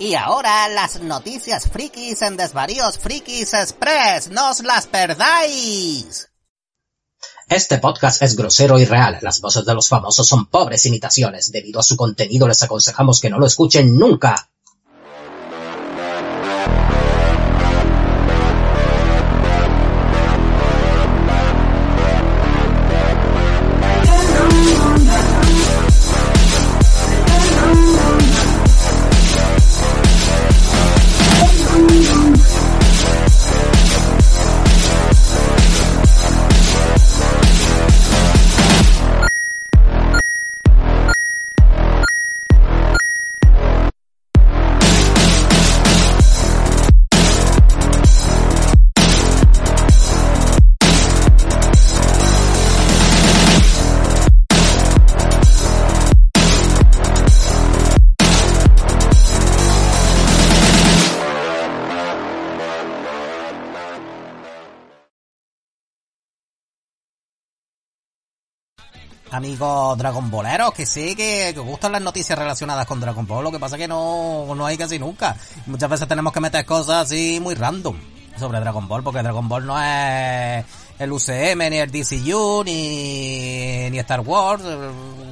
Y ahora las noticias frikis en Desvaríos Frikis Express. ¡No os las perdáis! Este podcast es grosero y real. Las voces de los famosos son pobres imitaciones. Debido a su contenido les aconsejamos que no lo escuchen nunca. Amigos Dragon Balleros, que sé que, que gustan las noticias relacionadas con Dragon Ball, lo que pasa que no, no hay casi nunca. Muchas veces tenemos que meter cosas así muy random sobre Dragon Ball, porque Dragon Ball no es el UCM, ni el DCU, ni, ni Star Wars.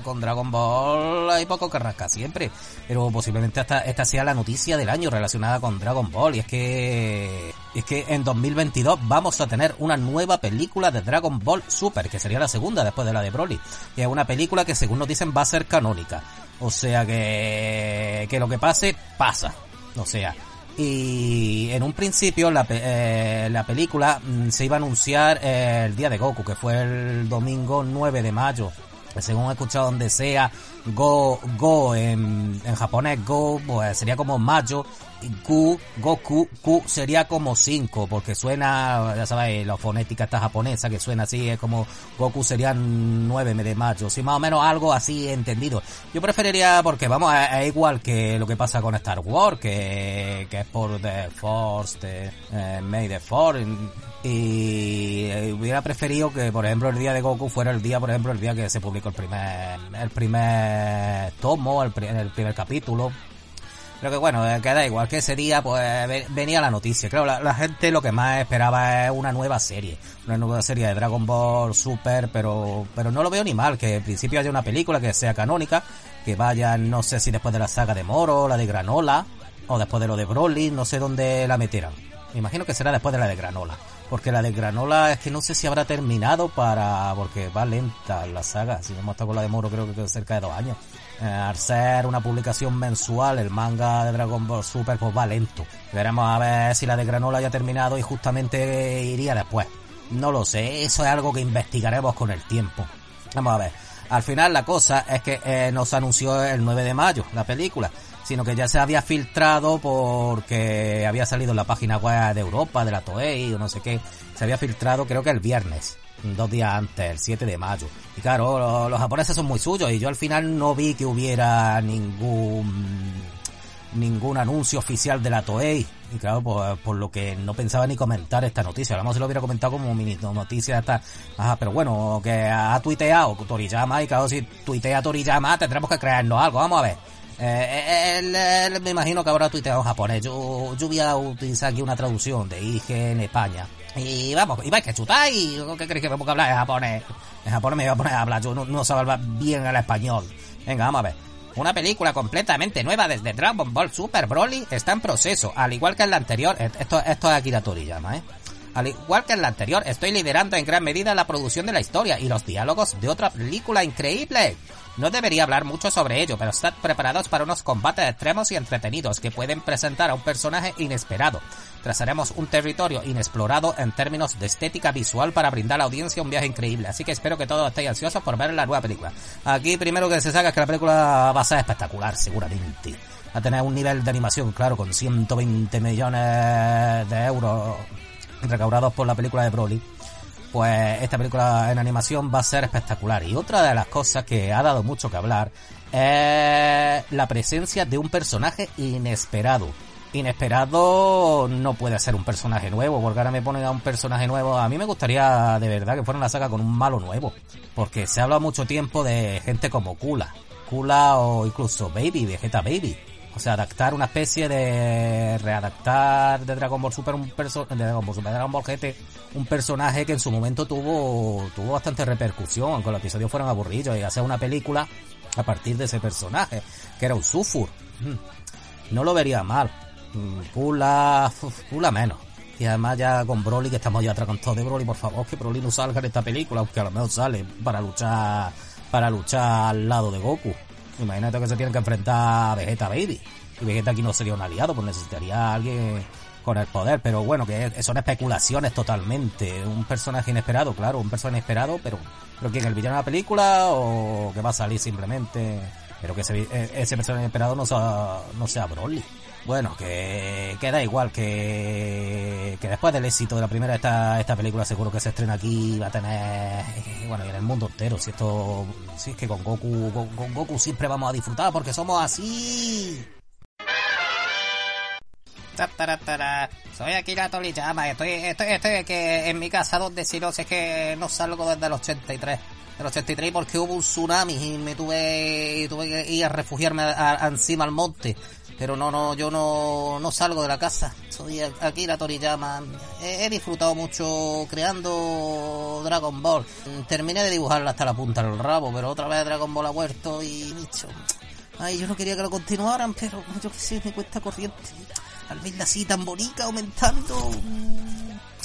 Con Dragon Ball hay poco que rascar siempre. Pero posiblemente esta, esta sea la noticia del año relacionada con Dragon Ball. Y es que, es que en 2022 vamos a tener una nueva película de Dragon Ball Super, que sería la segunda después de la de Broly. Y es una película que según nos dicen va a ser canónica. O sea que, que lo que pase, pasa. O sea, y en un principio la, eh, la película mm, se iba a anunciar eh, el día de Goku, que fue el domingo 9 de mayo. Según he escuchado donde sea, Go, Go en, en japonés, Go, pues sería como mayo, Q, Goku, Q sería como 5, porque suena, ya sabéis, la fonética esta japonesa que suena así, es como Goku sería 9 de mayo, si más o menos algo así entendido. Yo preferiría, porque vamos, es, igual que lo que pasa con Star Wars, que, que es por The Force, de, eh, May the Force, y hubiera preferido que, por ejemplo, el día de Goku fuera el día, por ejemplo, el día que se publicó el primer, el primer tomo, el primer capítulo. Pero que bueno, queda igual que ese día pues venía la noticia. Claro, la, la, gente lo que más esperaba es una nueva serie. Una nueva serie de Dragon Ball Super, pero, pero no lo veo ni mal. Que en principio haya una película que sea canónica. Que vaya, no sé si después de la saga de Moro, la de Granola, o después de lo de Broly, no sé dónde la meterán. Me imagino que será después de la de Granola. Porque la de Granola es que no sé si habrá terminado para... porque va lenta la saga. Si hemos estado con la de Moro creo que cerca de dos años. Eh, al ser una publicación mensual, el manga de Dragon Ball Super pues va lento. Veremos a ver si la de Granola ya ha terminado y justamente iría después. No lo sé, eso es algo que investigaremos con el tiempo. Vamos a ver. Al final la cosa es que eh, nos anunció el 9 de mayo la película, sino que ya se había filtrado porque había salido en la página web de Europa, de la Toei o no sé qué. Se había filtrado creo que el viernes dos días antes, el 7 de mayo. Y claro, los, los japoneses son muy suyos y yo al final no vi que hubiera ningún ningún anuncio oficial de la Toei. Y claro, por, por, lo que no pensaba ni comentar esta noticia. A lo mejor se lo hubiera comentado como mini noticia esta. Ajá, pero bueno, que ha tuiteado Toriyama y claro, si tuitea Toriyama tendremos que creernos algo. Vamos a ver. Eh, él, me imagino que habrá tuiteado en japonés. Yo, yo voy a utilizar aquí una traducción de IG en España. Y vamos, y vais que chutáis. ¿Qué creéis que me pongo a hablar en japonés? En japonés me voy a poner a hablar. Yo no, no hablar bien el español. Venga, vamos a ver. Una película completamente nueva desde Dragon Ball Super Broly está en proceso, al igual que en la anterior. Esto, esto es Akira Toriyama, ¿eh? Al igual que en la anterior, estoy liderando en gran medida la producción de la historia y los diálogos de otra película increíble. No debería hablar mucho sobre ello, pero estad preparados para unos combates extremos y entretenidos que pueden presentar a un personaje inesperado. Trazaremos un territorio inexplorado en términos de estética visual para brindar a la audiencia un viaje increíble, así que espero que todos estéis ansiosos por ver la nueva película. Aquí primero que se saca es que la película va a ser espectacular, seguramente. Va a tener un nivel de animación, claro, con 120 millones de euros recaudados por la película de Broly pues esta película en animación va a ser espectacular. Y otra de las cosas que ha dado mucho que hablar es la presencia de un personaje inesperado. Inesperado no puede ser un personaje nuevo, porque ahora me ponen a un personaje nuevo. A mí me gustaría de verdad que fuera una saga con un malo nuevo, porque se habla mucho tiempo de gente como Kula, Kula o incluso Baby, Vegeta Baby. O sea, adaptar una especie de readaptar de Dragon Ball Super un de Dragon Ball Super Dragon Ball GT un personaje que en su momento tuvo tuvo bastante repercusión, aunque los episodios fueron aburridos y hacer una película a partir de ese personaje, que era un Sufur. Mm. No lo vería mal. Mm, pula, pula menos. Y además ya con Broly, que estamos ya todo de Broly, por favor, que Broly no salga en esta película, aunque a lo mejor sale para luchar, para luchar al lado de Goku. Imagínate que se tienen que enfrentar a Vegeta Baby. Y Vegeta aquí no sería un aliado, pues necesitaría a alguien con el poder. Pero bueno, que son especulaciones totalmente. Un personaje inesperado, claro, un personaje inesperado, pero, pero ¿quién? ¿El villano de la película o que va a salir simplemente? Pero que ese, ese personaje inesperado no sea, no sea Broly. Bueno, que, que da igual, que, que después del éxito de la primera esta, esta película seguro que se estrena aquí va a tener, bueno, y en el mundo entero, si esto, si es que con Goku, con, Goku siempre vamos a disfrutar porque somos así. Soy la Toriyama, estoy, estoy, estoy que en mi casa donde si no sé que no salgo desde el 83 del 83 porque hubo un tsunami y me tuve, tuve que ir a refugiarme encima al monte. Pero no, no, yo no, no salgo de la casa. Soy aquí la Toriyama. He, he disfrutado mucho creando Dragon Ball. Terminé de dibujarla hasta la punta del rabo, pero otra vez Dragon Ball ha vuelto y dicho, ay, yo no quería que lo continuaran, pero yo qué sé, me cuesta corriente. Al verla así tan bonita, aumentando,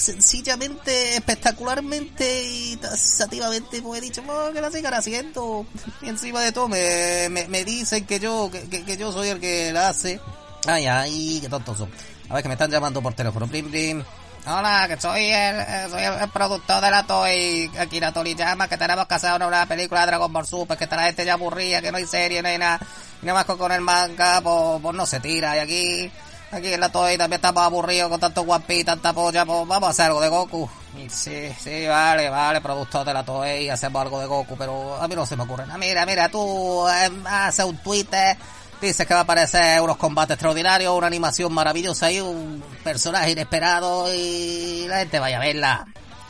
sencillamente, espectacularmente y tasativamente pues he dicho oh, que la sigan haciendo y encima de todo me, me, dicen que yo que, que, yo soy el que la hace. Ay ay qué tontos son. A ver que me están llamando por teléfono. Plim plim Hola, que soy el, eh, soy el, productor de la Toy, Akira Toriyama, que tenemos que hacer una película de Dragon Ball Super, que está la gente ya aburrida, que no hay serie, no hay nada, y nada más con el manga, pues, pues no se tira, y aquí Aquí en la Toei también estamos aburridos con tanto guapi tanta polla, pues vamos a hacer algo de Goku. Sí, sí, vale, vale, productor de la Toei, hacemos algo de Goku, pero a mí no se me ocurre nada. Mira, mira, tú eh, haces un Twitter, dices que va a aparecer unos combates extraordinarios, una animación maravillosa y un personaje inesperado y la gente vaya a verla.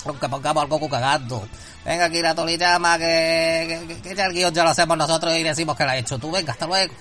Aunque pongamos al Goku cagando. Venga aquí la Toriyama, que, que, que, ya el guion ya lo hacemos nosotros y decimos que lo ha hecho tú. Venga, hasta luego.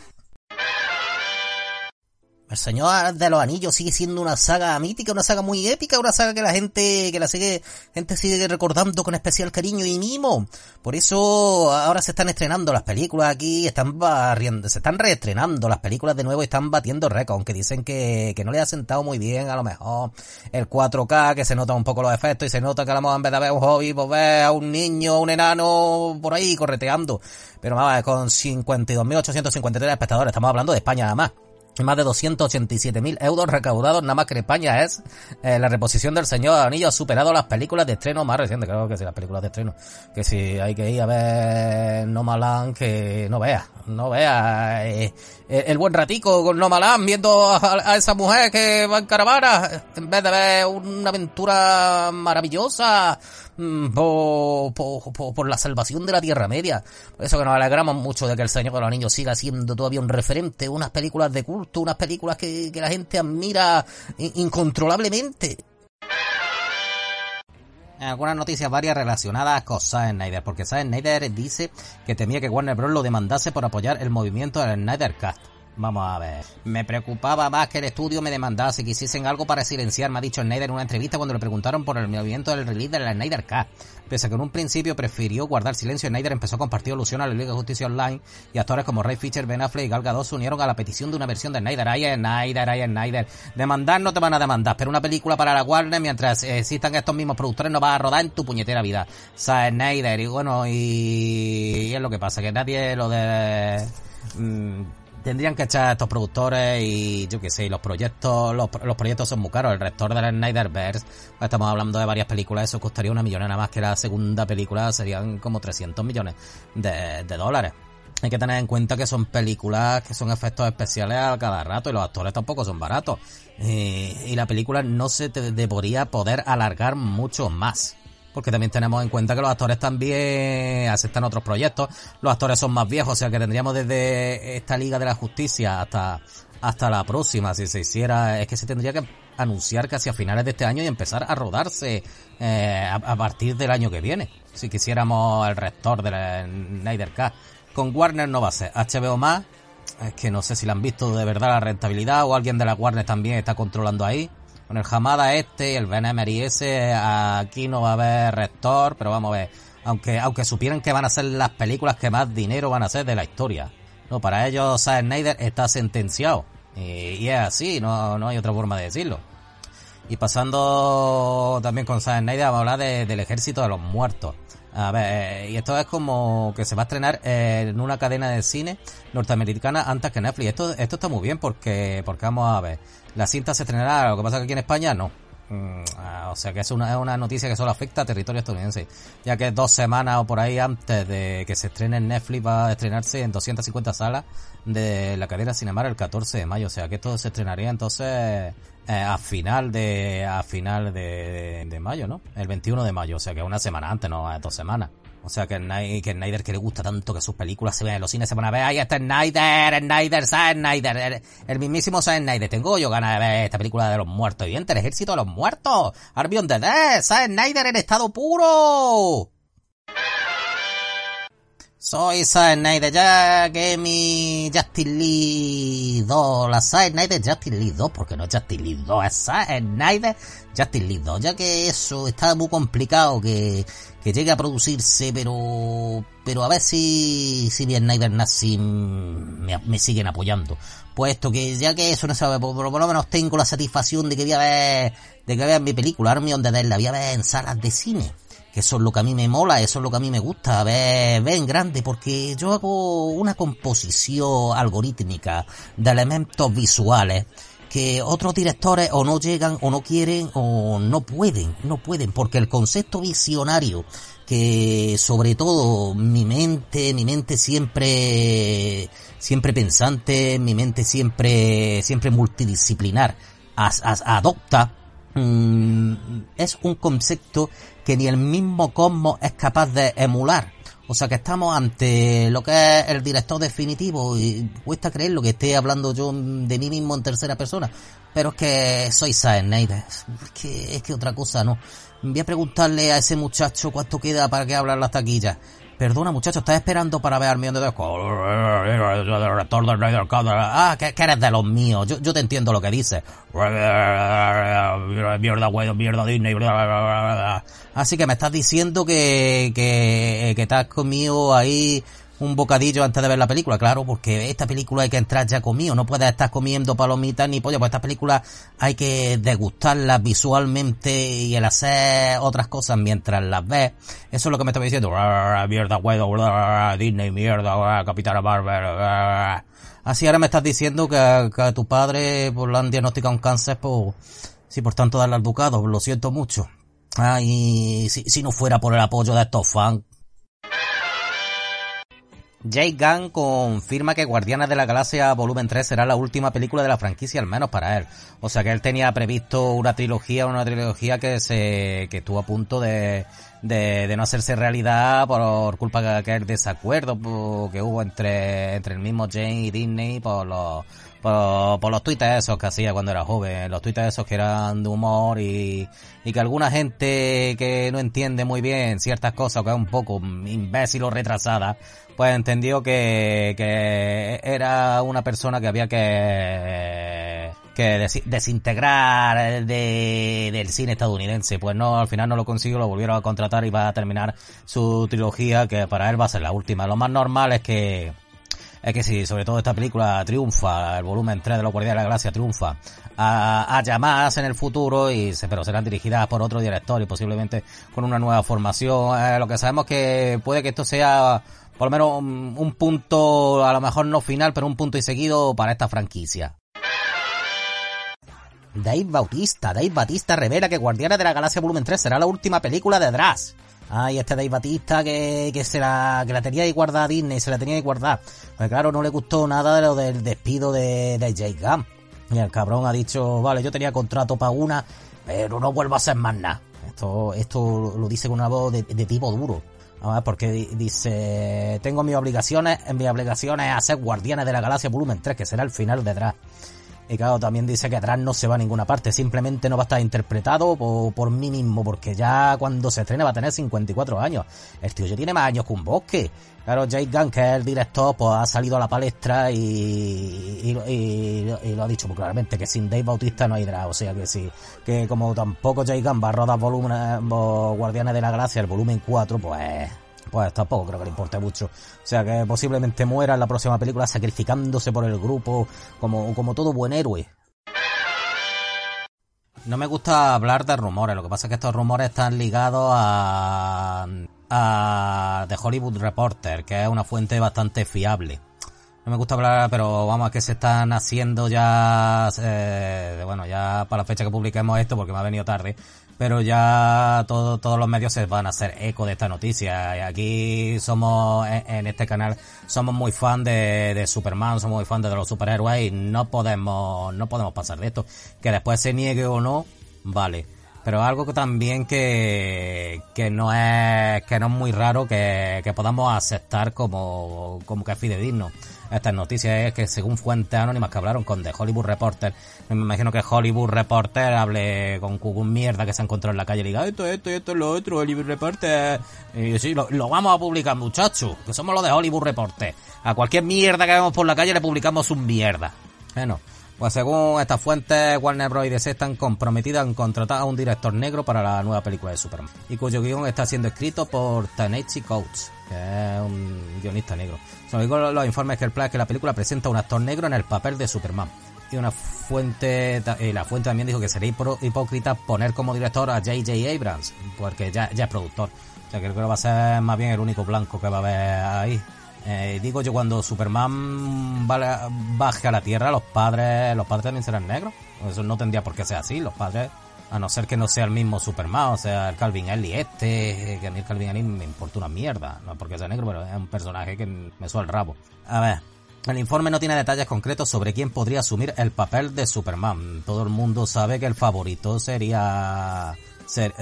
El Señor de los Anillos sigue siendo una saga mítica, una saga muy épica, una saga que la gente, que la sigue, gente sigue recordando con especial cariño y mimo. Por eso ahora se están estrenando las películas aquí, están barriendo, se están reestrenando las películas de nuevo y están batiendo récords, aunque dicen que, que no le ha sentado muy bien a lo mejor el 4K, que se nota un poco los efectos y se nota que a lo mejor en vez de ver un hobby, pues ve a un niño, un enano por ahí correteando. Pero vamos, con 52.853 espectadores, estamos hablando de España nada más más de 287.000 euros recaudados. Nada más que en España es eh, la reposición del Señor Anillo ha superado las películas de estreno más recientes, creo que sí, las películas de estreno, que si hay que ir a ver Nomaland, que no vea, no vea eh, eh, el buen ratico con Nomaland viendo a, esa mujer que va en caravana, en vez de ver una aventura maravillosa Mm, por, por, por, la salvación de la Tierra Media. Por eso que nos alegramos mucho de que el Señor de los Anillos siga siendo todavía un referente, unas películas de culto, unas películas que, que la gente admira incontrolablemente algunas noticias varias relacionadas con Zack Snyder, porque Zack Snyder dice que temía que Warner Bros. lo demandase por apoyar el movimiento del Snyder Cast. Vamos a ver. Me preocupaba más que el estudio me demandase que hiciesen algo para silenciar, me ha dicho Snyder en una entrevista cuando le preguntaron por el movimiento del release de la Snyder Cut. Pese a que en un principio prefirió guardar silencio, Snyder empezó a compartir alusión a la Liga de Justicia Online y actores como Ray Fisher, Ben Affleck y Gal Gadot se unieron a la petición de una versión de Snyder. Ay, Snyder, ay, Snyder. Demandar no te van a demandar, pero una película para la Warner mientras existan estos mismos productores no va a rodar en tu puñetera vida. O sea, Snyder y bueno, y, y es lo que pasa, que nadie lo de... Mmm, tendrían que echar a estos productores y yo qué sé, los proyectos, los, proyectos son muy caros. El rector del Snyderverse, estamos hablando de varias películas, eso costaría una millonera más que la segunda película, serían como 300 millones de, dólares. Hay que tener en cuenta que son películas que son efectos especiales a cada rato y los actores tampoco son baratos. Y, la película no se te debería poder alargar mucho más porque también tenemos en cuenta que los actores también aceptan otros proyectos, los actores son más viejos, o sea que tendríamos desde esta Liga de la Justicia hasta, hasta la próxima, si se hiciera, es que se tendría que anunciar casi a finales de este año y empezar a rodarse eh, a, partir del año que viene, si quisiéramos el rector de la Snyder. Con Warner no va a ser, HBO más es que no sé si la han visto de verdad la rentabilidad o alguien de la Warner también está controlando ahí. Con el Hamada este y el Ben Emery ese, aquí no va a haber rector, pero vamos a ver. Aunque, aunque supieran que van a ser las películas que más dinero van a ser de la historia. No, para ellos Zack Snyder está sentenciado. Y, es así, no, no hay otra forma de decirlo. Y pasando también con Zack Snyder, vamos a hablar del ejército de los muertos. A ver, eh, y esto es como que se va a estrenar en una cadena de cine norteamericana antes que Netflix. Esto, esto está muy bien porque, porque vamos a ver, la cinta se estrenará, lo que pasa que aquí en España no. Mm, ah, o sea que es una, es una noticia que solo afecta a territorio estadounidense, ya que dos semanas o por ahí antes de que se estrene en Netflix va a estrenarse en 250 salas de la cadena Cinemar el 14 de mayo, o sea que esto se estrenaría entonces eh, a final de a final de, mayo, ¿no? El 21 de mayo, o sea que una semana antes, no dos semanas. O sea que, que Snyder que le gusta tanto que sus películas se vean en los cines se van a ver, ahí está Snyder, Snyder, Zack Snyder, el, mismísimo Zack Snyder. Tengo yo ganas de ver esta película de los muertos. Y el ejército de los muertos. Arbion de Dead, Zack Snyder en estado puro. Soy Zack Snyder, ya que mi Justin Lee 2, la Zack Snyder Justin Lee 2, porque no es Justin Lee 2, es Zack Snyder Justin Lee 2, ya que eso está muy complicado que, que llegue a producirse, pero, pero a ver si, si bien Snyder Nazi me, me siguen apoyando. Puesto que ya que eso no sabe, por, por, lo menos tengo la satisfacción de que voy a ver, de que vea mi película, Army on the Dead, la voy a ver en salas de cine que eso es lo que a mí me mola, eso es lo que a mí me gusta, ver, ver en grande, porque yo hago una composición algorítmica de elementos visuales que otros directores o no llegan o no quieren o no pueden, no pueden, porque el concepto visionario que sobre todo mi mente, mi mente siempre, siempre pensante, mi mente siempre, siempre multidisciplinar, adopta, mm, es un concepto que ni el mismo Cosmos es capaz de emular. O sea que estamos ante lo que es el director definitivo y cuesta creer lo que esté hablando yo de mí mismo en tercera persona. Pero es que soy Snyder. Es que, es que otra cosa no. Voy a preguntarle a ese muchacho cuánto queda para que hablar las taquillas. Perdona, muchacho, ¿estás esperando para ver al millón de Ah, que, eres de los míos. Yo, yo te entiendo lo que dices. Mierda, güey, mierda Disney. Así que me estás diciendo que, que, que te ahí un bocadillo antes de ver la película, claro, porque esta película hay que entrar ya comido, no puedes estar comiendo palomitas ni pollo, pues esta película hay que degustarla visualmente y el hacer otras cosas mientras las ves. Eso es lo que me estaba diciendo. Mierda, Disney, mierda, Capitana Barber. Así ahora me estás diciendo que, a tu padre pues, le han diagnosticado un cáncer, pues, sí, por tanto darle al ducado, lo siento mucho. Ah, y si, si no fuera por el apoyo de estos fans, Jay Gunn confirma que Guardianes de la Galaxia Volumen 3 será la última película de la franquicia, al menos para él. O sea que él tenía previsto una trilogía, una trilogía que se, que estuvo a punto de, de, de no hacerse realidad por culpa de aquel desacuerdo que hubo entre, entre el mismo Jay y Disney por los, por, los tweets esos que hacía cuando era joven, los tweets esos que eran de humor y, y que alguna gente que no entiende muy bien ciertas cosas, que es un poco imbécil o retrasada, pues entendió que, que era una persona que había que que desintegrar de, del cine estadounidense. Pues no, al final no lo consiguió, lo volvieron a contratar y va a terminar su trilogía, que para él va a ser la última. Lo más normal es que es que si sobre todo esta película triunfa, el volumen 3 de los Guardianes de la Gracia triunfa, a, más en el futuro, y se, pero serán dirigidas por otro director y posiblemente con una nueva formación. Eh, lo que sabemos que puede que esto sea por lo menos un, un punto, a lo mejor no final, pero un punto y seguido para esta franquicia. Dave Bautista, Dave Bautista revela que Guardianes de la Galaxia Volumen 3 será la última película de Drax. Ay, este Dave Batista que, que se la, que la tenía ahí guardada a Disney, se la tenía ahí guardada. Pues claro, no le gustó nada de lo del despido de, de Jake Gunn. Y el cabrón ha dicho, vale, yo tenía contrato para una, pero no vuelvo a hacer más nada. Esto, esto lo dice con una voz de, tipo duro. Porque dice, tengo mis obligaciones, mis obligaciones a ser Guardianes de la Galaxia Volumen 3, que será el final de Draft. Y claro, también dice que atrás no se va a ninguna parte, simplemente no va a estar interpretado por, por mí mismo, porque ya cuando se estrene va a tener 54 años. El tío ya tiene más años que un bosque. Claro, Jake Gunn, que es el director, pues ha salido a la palestra y, y, lo ha dicho muy claramente, que sin Dave Bautista no hay drama, o sea que sí, que como tampoco Jake Gunn va a rodar volumen, eh, Guardianes de la Galaxia, el volumen 4, pues pues tampoco creo que le importe mucho. O sea que posiblemente muera en la próxima película sacrificándose por el grupo como, como todo buen héroe. No me gusta hablar de rumores, lo que pasa es que estos rumores están ligados a, a The Hollywood Reporter, que es una fuente bastante fiable. No me gusta hablar, pero vamos, a que se están haciendo ya, eh, bueno, ya para la fecha que publiquemos esto, porque me ha venido tarde, pero ya todo, todos los medios se van a hacer eco de esta noticia. Aquí somos, en, este canal, somos muy fan de, de, Superman, somos muy fan de los superhéroes y no podemos, no podemos pasar de esto. Que después se niegue o no, vale. Pero algo que también que, que no es, que no es muy raro que, que podamos aceptar como, como que es fidedigno estas noticias es que según fuentes anónimas que hablaron con The Hollywood Reporter, me imagino que Hollywood Reporter hable con un mierda que se encontró en la calle y diga esto, esto, esto es lo otro, Hollywood Reporter. Y sí, lo, vamos a publicar, muchachos, que somos los de Hollywood Reporter. A cualquier mierda que vemos por la calle le publicamos un mierda. Bueno, pues según estas fuentes, Warner Bros. y DC están comprometidas en contratar a un director negro para la nueva película de Superman, y cuyo guion está siendo escrito por Tanechi Coates, que es un guionista negro. Son los informes que el plan es que la película presenta a un actor negro en el papel de Superman. Y una fuente, y la fuente también dijo que sería hipócrita poner como director a J.J. Abrams, porque ya, ya es productor. O sea creo que va a ser más bien el único blanco que va a haber ahí. Eh, digo yo, cuando Superman baje a la Tierra, los padres, los padres también serán negros. Eso no tendría por qué ser así. Los padres, a no ser que no sea el mismo Superman, o sea, el Calvin Ellie este, que a mí el Calvin Ellie me importa una mierda. No porque sea negro, pero es un personaje que me suena el rabo. A ver, el informe no tiene detalles concretos sobre quién podría asumir el papel de Superman. Todo el mundo sabe que el favorito sería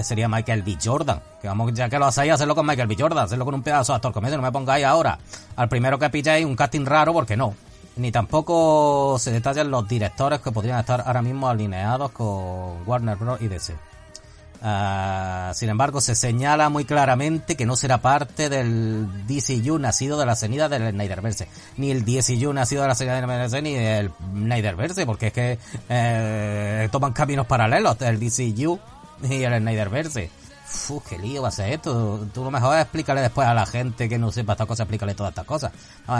sería Michael B. Jordan. Que vamos, ya que lo hacéis, hacerlo con Michael B. Jordan, hacerlo con un pedazo de actor comedia, no me pongáis ahora al primero que pilláis un casting raro, porque no. Ni tampoco se detallan los directores que podrían estar ahora mismo alineados con Warner Bros. y DC. Ah, sin embargo, se señala muy claramente que no será parte del DCU nacido de la cenida del Snyderverse. Ni el DCU nacido de la cenida del Snyderverse ni el Snyderverse, porque es que eh, toman caminos paralelos. El DCU y el Snyderverse. Uf, qué lío va a ser esto. Tú lo mejor explícale después a la gente que no sepa estas cosas, explícale todas estas cosas.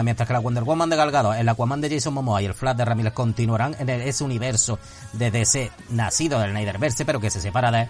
mientras que la Wonder Woman de Galgado, el Aquaman de Jason Momoa y el Flash de Ramírez continuarán en ese universo de DC nacido del Snyderverse, pero que se separa de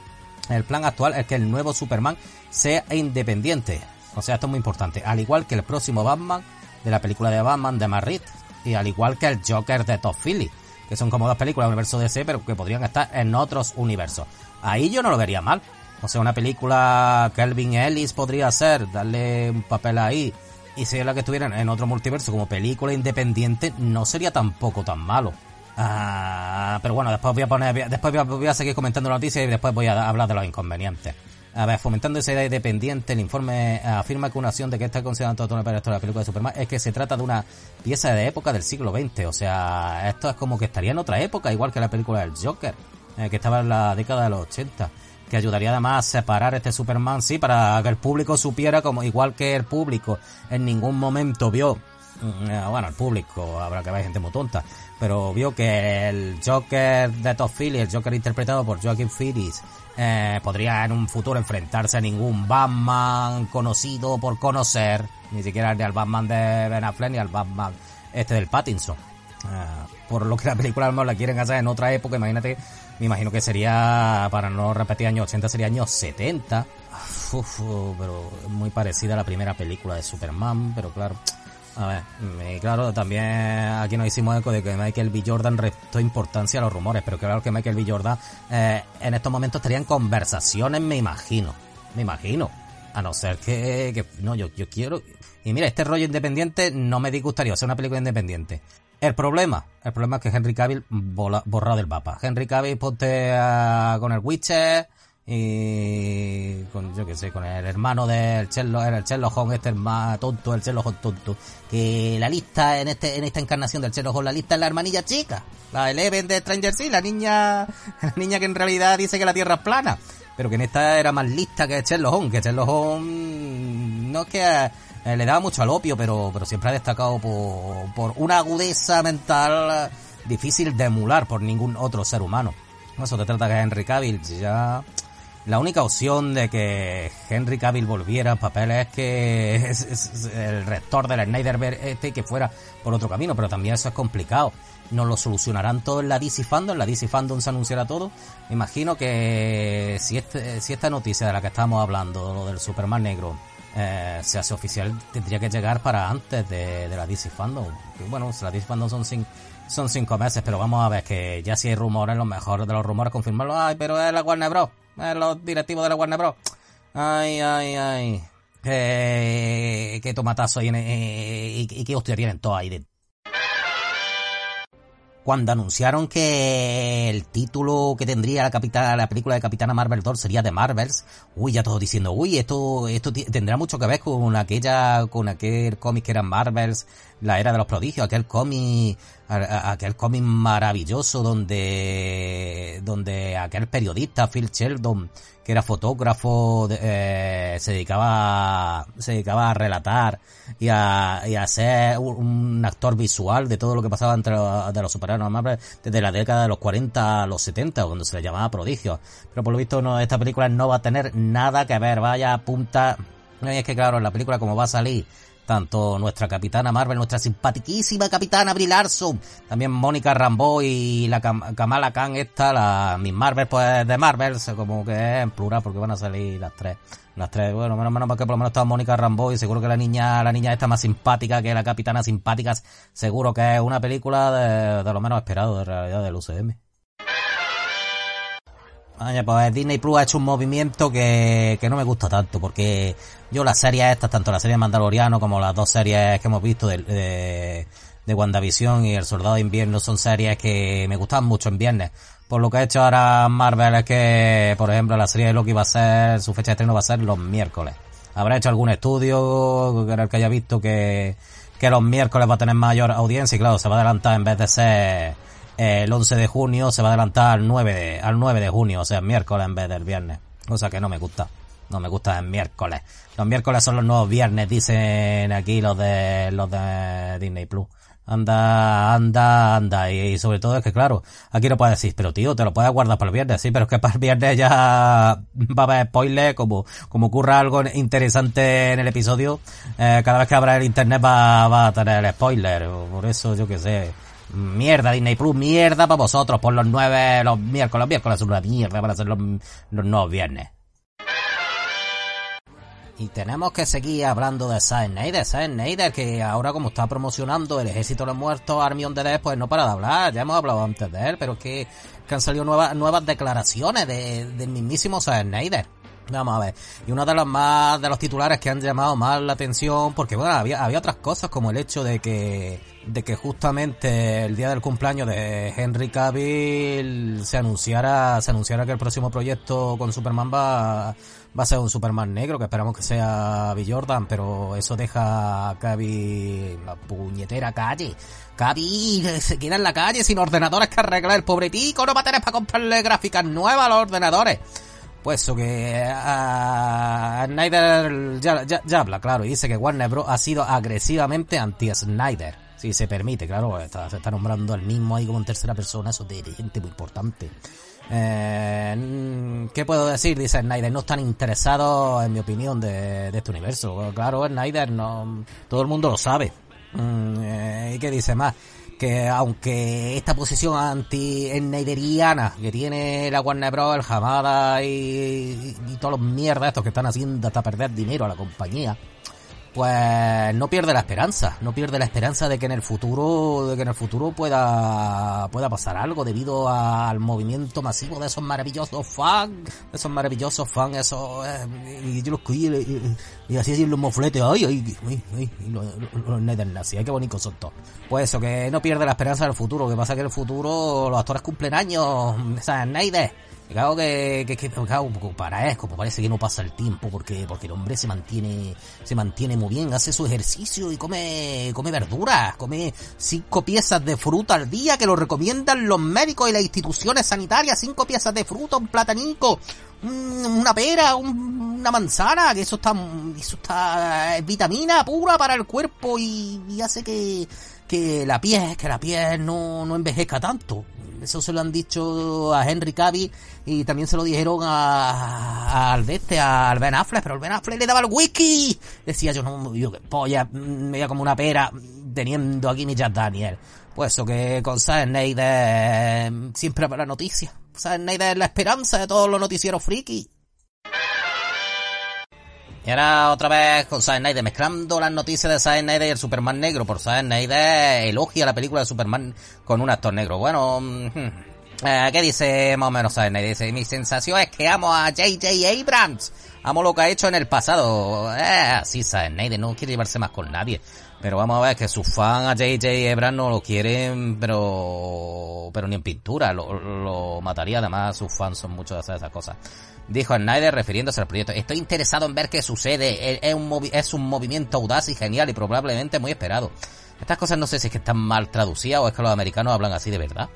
el plan actual es que el nuevo Superman sea independiente. O sea, esto es muy importante. Al igual que el próximo Batman de la película de Batman de Marrit. Y al igual que el Joker de Todd Philly. Que son como dos películas del universo DC, pero que podrían estar en otros universos. Ahí yo no lo vería mal. O sea, una película Kelvin Ellis podría ser, darle un papel ahí. Y si es la que estuvieran en otro multiverso como película independiente, no sería tampoco tan malo. Ah, pero bueno, después voy a poner, después voy a, seguir comentando la noticia y después voy a hablar de los inconvenientes. A ver, fomentando esa idea independiente, el informe afirma que una acción de que está considerando todo esto de la película de Superman es que se trata de una pieza de época del siglo XX. O sea, esto es como que estaría en otra época, igual que la película del Joker. Eh, que estaba en la década de los 80, que ayudaría además a separar este Superman, sí, para que el público supiera, como igual que el público en ningún momento vio, mm, eh, bueno, el público, habrá que ver gente muy tonta, pero vio que el Joker de Todd Philly, el Joker interpretado por Joaquin Phoenix, eh, podría en un futuro enfrentarse a ningún Batman conocido por conocer, ni siquiera al Batman de Ben Affleck ni al Batman este del Pattinson. Por lo que la película a la quieren hacer en otra época, imagínate me imagino que sería, para no repetir años 80, sería años 70. Uf, pero muy parecida a la primera película de Superman, pero claro. A ver, claro, también aquí nos hicimos eco de que Michael B. Jordan restó importancia a los rumores, pero claro que Michael B. Jordan eh, en estos momentos estaría en conversaciones, me imagino. Me imagino. A no ser que, que no, yo, yo quiero... Y mira, este rollo independiente no me disgustaría, o una película independiente. El problema, el problema es que Henry Cavill borra del mapa. Henry Cavill ponte con el Witcher y con yo que sé con el hermano del Sherlock el Sherlock Holmes este más tonto el Sherlock Holmes tonto que la lista en este en esta encarnación del Sherlock Holmes la lista es la hermanilla chica la Eleven de Stranger Things la niña la niña que en realidad dice que la Tierra es plana pero que en esta era más lista que Sherlock Holmes que Sherlock Holmes no es que eh, le daba mucho al opio pero pero siempre ha destacado por por una agudeza mental difícil de emular por ningún otro ser humano eso te trata que Henry Cavill ya la única opción de que Henry Cavill volviera a papeles es que el rector del Snyderverse este que fuera por otro camino, pero también eso es complicado. ¿Nos lo solucionarán todo en la DC Fandom? ¿La DC Fandom se anunciará todo? Me imagino que si, este, si esta noticia de la que estamos hablando, lo del Superman negro, eh, se hace oficial, tendría que llegar para antes de, de la DC Fandom. bueno, la DC Fandom son cinco, son cinco meses, pero vamos a ver que ya si hay rumores, lo mejor de los rumores confirmarlo. Ay, pero es la Warner Bros eh, los directivos de la Warner Bros. Ay, ay, ay. Eh, qué tomatazo hay eh, y, y, qué hostia tienen todo ahí dentro cuando anunciaron que el título que tendría la, capitana, la película de Capitana Marvel 2 sería de Marvels, uy, ya todos diciendo, uy, esto, esto tendrá mucho que ver con aquella, con aquel cómic que era Marvels, la era de los prodigios, aquel cómic, aquel cómic maravilloso donde, donde aquel periodista Phil Sheldon que era fotógrafo, eh, se dedicaba, se dedicaba a relatar y a, y a ser un, actor visual de todo lo que pasaba entre los, de los superhéroes desde la década de los 40 a los 70, cuando se le llamaba prodigio. Pero por lo visto no, esta película no va a tener nada que ver, vaya punta. es que claro, la película como va a salir tanto nuestra capitana Marvel, nuestra simpatiquísima capitana Brie Larson, también Mónica Rambeau y la Kamala Khan esta, la Miss Marvel pues de Marvel, como que es en plural porque van a salir las tres. Las tres, bueno, menos menos porque por lo menos está Mónica Rambeau y seguro que la niña, la niña esta más simpática que la capitana simpática, seguro que es una película de, de lo menos esperado de realidad del UCM. Vaya, pues Disney Plus ha hecho un movimiento que, que no me gusta tanto, porque yo las series estas, tanto la serie Mandaloriano como las dos series que hemos visto de, de, WandaVision y El Soldado de Invierno, son series que me gustan mucho en viernes. Por lo que ha hecho ahora Marvel es que, por ejemplo, la serie de Loki va a ser, su fecha de estreno va a ser los miércoles. Habrá hecho algún estudio el que haya visto que, que los miércoles va a tener mayor audiencia y claro, se va a adelantar en vez de ser el 11 de junio se va a adelantar al 9 de, al 9 de junio, o sea, miércoles en vez del viernes. Cosa que no me gusta. No me gusta el miércoles. Los miércoles son los nuevos viernes, dicen aquí los de, los de Disney Plus. Anda, anda, anda. Y, sobre todo es que, claro, aquí no puedes decir, pero tío, te lo puedes guardar para el viernes, sí, pero es que para el viernes ya va a haber spoiler, como, como ocurra algo interesante en el episodio, eh, cada vez que abra el internet va, va a tener el spoiler. Por eso, yo qué sé. Mierda, Disney Plus, mierda para vosotros, por los nueve, los miércoles, los miércoles son una mierda para ser los, los nuevos viernes. Y tenemos que seguir hablando de Zack Snyder, Zack Snyder, que ahora como está promocionando el Ejército de los Muertos, Army on the pues no para de hablar, ya hemos hablado antes de él, pero es que, que han salido nuevas, nuevas declaraciones de, del mismísimo Zack Snyder. Vamos a ver. Y uno de los más, de los titulares que han llamado más la atención, porque bueno, había, había otras cosas como el hecho de que, de que justamente el día del cumpleaños de Henry Cavill se anunciara, se anunciara que el próximo proyecto con Superman va, va a ser un Superman negro, que esperamos que sea Bill Jordan, pero eso deja a Cavill la puñetera calle. Cavill se queda en la calle sin ordenadores que arreglar. El pobre pico no va a tener para comprarle gráficas nuevas a los ordenadores. Pues eso que uh, Snyder ya, ya, ya, habla, claro, y dice que Warner Bros. ha sido agresivamente anti-Snyder. Si se permite, claro, está, se está nombrando al mismo ahí como en tercera persona, eso de gente muy importante. Eh, ¿Qué puedo decir? Dice Snyder, no están interesados, en mi opinión, de, de este universo. Claro, Snyder no, todo el mundo lo sabe. Mm, eh, ¿Y qué dice más? Que aunque esta posición anti-snyderiana que tiene la Warner Bros, el Hamada y, y, todos los mierdas estos que están haciendo hasta perder dinero a la compañía, pues no pierde la esperanza, no pierde la esperanza de que en el futuro, de que en el futuro pueda, pueda pasar algo debido al movimiento masivo de esos maravillosos fans, esos maravillosos fans, esos, eh, y yo los y, y, así así los mofletes, ay, ay, ay, ay los, los Netherlands, ay, qué bonitos son todos. Pues eso, que no pierde la esperanza del futuro, que pasa que en el futuro los actores cumplen años, o sea, Claro que, que, que para como parece que no pasa el tiempo porque, porque el hombre se mantiene, se mantiene muy bien, hace su ejercicio y come, come verduras, come cinco piezas de fruta al día que lo recomiendan los médicos y las instituciones sanitarias, cinco piezas de fruta, un platanico, una pera, una manzana, que eso está, eso está, es vitamina pura para el cuerpo y, y hace que, que la piel, que la piel no, no envejezca tanto. Eso se lo han dicho a Henry Cavill y también se lo dijeron a, al este, al Ben Affleck, pero el Ben Affleck le daba el whisky. Decía yo, no, yo que polla, me veía como una pera teniendo aquí mi Jack Daniel. Pues eso que con Snyder siempre para la noticia. Zack Snyder es la esperanza de todos los noticieros friki. Y ahora otra vez con Zack Snyder, mezclando las noticias de Zack Snyder y el Superman negro. Por Zack Snyder elogia la película de Superman con un actor negro. Bueno, mm, eh, ¿qué dice más o menos Zack Snyder? Dice, mi sensación es que amo a J.J. Abrams. Amo lo que ha hecho en el pasado. Eh, así Zack Snyder no quiere llevarse más con nadie. Pero vamos a ver que sus fans a J.J. Abrams no lo quieren, pero pero ni en pintura, lo, lo mataría. Además, sus fans son muchos de hacer esas cosas. Dijo Snyder refiriéndose al proyecto. Estoy interesado en ver qué sucede. Es un, es un movimiento audaz y genial y probablemente muy esperado. Estas cosas no sé si es que están mal traducidas o es que los americanos hablan así de verdad.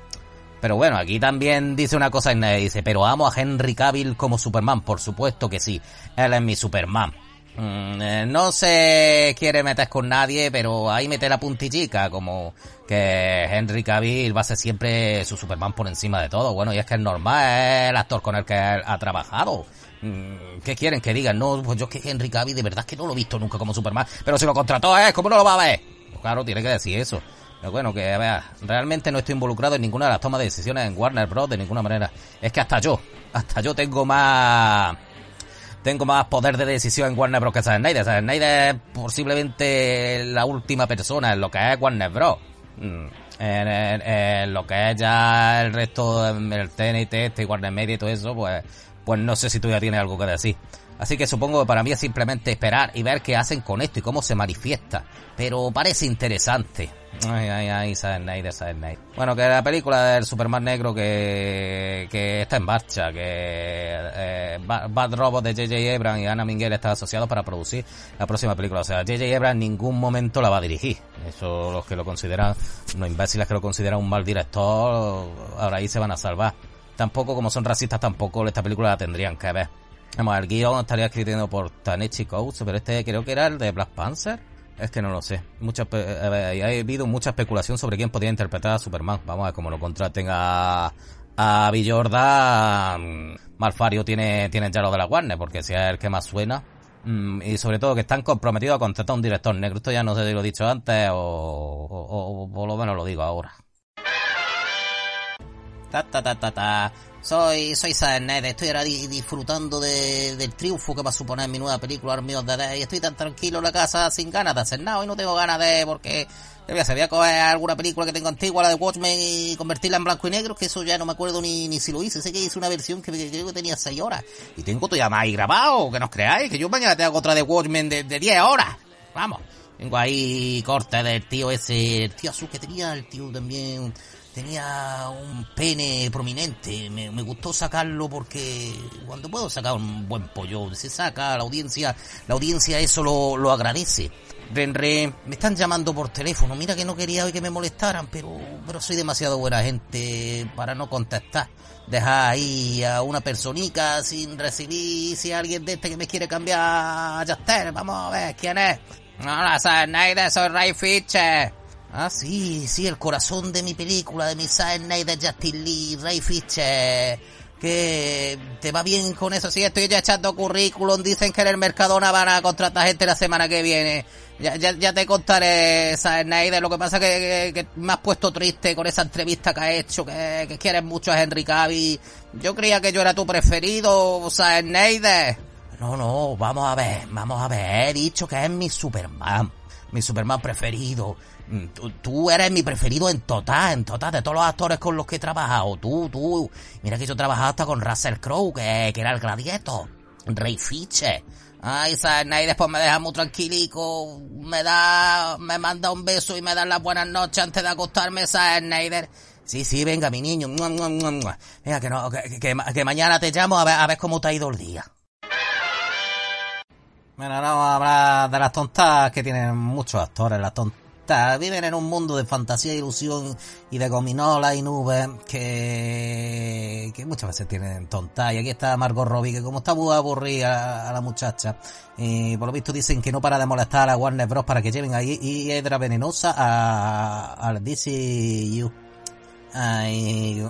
Pero bueno, aquí también dice una cosa, dice, pero amo a Henry Cavill como Superman, por supuesto que sí, él es mi Superman. Mm, eh, no se quiere meter con nadie, pero ahí mete la puntillica, como que Henry Cavill va a ser siempre su Superman por encima de todo. Bueno, y es que es normal, es el actor con el que ha trabajado. Mm, ¿Qué quieren que digan? No, pues yo que Henry Cavill de verdad es que no lo he visto nunca como Superman, pero si lo contrató, ¿eh? ¿Cómo no lo va a ver? Pues claro, tiene que decir eso. Pero bueno, que vea, realmente no estoy involucrado en ninguna de las tomas de decisiones en Warner Bros. de ninguna manera. Es que hasta yo, hasta yo tengo más tengo más poder de decisión en Warner Bros. que Snyder. Snyder es posiblemente la última persona en lo que es Warner Bros. Mm, en, lo que es ya el resto, el TNT, este, Warner Media y todo eso, pues, pues no sé si tú ya tienes algo que decir. Así que supongo que para mí es simplemente esperar y ver qué hacen con esto y cómo se manifiesta. Pero parece interesante. Ay, ay, ay, Snyder, Snyder. Bueno, que la película del Superman negro que, que está en marcha, que eh, Bad Robot de J.J. Abrams y Anna Minguel están asociados para producir la próxima película. O sea, J.J. Abrams en ningún momento la va a dirigir. Eso los que lo consideran, los imbéciles que lo consideran un mal director, ahora ahí se van a salvar. Tampoco, como son racistas, tampoco esta película la tendrían que ver. Vamos, el guion estaría escrito por Tanechi Coates, pero este creo que era el de Black Panther. Es que no lo sé. Mucha, ha habido mucha especulación sobre quién podría interpretar a Superman. Vamos a ver cómo lo contraten a, a. Mm, Malfario tiene, tiene ya lo de la Warner, porque si es el que más suena. Mm, y sobre todo que están comprometidos a contratar un director negro. Esto ya no sé si lo he dicho antes o por lo menos lo digo ahora. Ta, ta, ta, ta, ta. Soy, soy Snyder, estoy ahora disfrutando de, del triunfo que va a suponer mi nueva película Army of y estoy tan tranquilo en la casa sin ganas de hacer nada y no tengo ganas de porque voy voy a coger alguna película que tengo antigua, la de Watchmen y convertirla en blanco y negro, que eso ya no me acuerdo ni, ni si lo hice, sé que hice una versión que creo que tenía 6 horas y tengo todavía más ahí grabado, que no os creáis, que yo mañana tengo otra de Watchmen de, de 10 horas, vamos. Tengo ahí corte del tío ese, el tío azul que tenía, el tío también tenía un pene prominente. Me, gustó sacarlo porque cuando puedo sacar un buen pollo, se saca, la audiencia, la audiencia eso lo, lo agradece. Renre, me están llamando por teléfono. Mira que no quería que me molestaran, pero, pero soy demasiado buena gente para no contestar. Dejar ahí a una personita sin recibir si alguien de este que me quiere cambiar a Vamos a ver quién es. Hola, soy soy Ray Fischer. Ah, sí, sí, el corazón de mi película, de mi Zack de Justin Lee, Ray Fisher. Que te va bien con eso. Sí, estoy ya echando currículum. Dicen que en el Mercadona van a contratar gente la semana que viene. Ya, ya, ya te contaré, Zack Snyder. Lo que pasa que, que, me has puesto triste con esa entrevista que has hecho. Que, que quieres mucho a Henry Cavill. Yo creía que yo era tu preferido, Zack Snyder. No, no, vamos a ver, vamos a ver. He dicho que es mi Superman. Mi Superman preferido Mm, tú, eres mi preferido en total, en total, de todos los actores con los que he trabajado. Tú, tú. Mira que yo he trabajado hasta con Russell Crowe, que, que era el gladiator. Ray Fisher. Ay, Snyder después me deja muy tranquilico, me da, me manda un beso y me da las buenas noches antes de acostarme, Snyder. Sí, sí, venga, mi niño. Venga, que, no, que, que, mañana te llamo a ver, a ver cómo te ha ido el día. Bueno, no hablar de las tontas que tienen muchos actores, las tontas viven en un mundo de fantasía, ilusión y de gominola y nubes que, que muchas veces tienen tontas. Y aquí está Margot Robbie, que como está aburrida a, la muchacha, y por lo visto dicen que no para de molestar a Warner Bros. para que lleven ahí y Hedra Venenosa a, al DCU. Ay,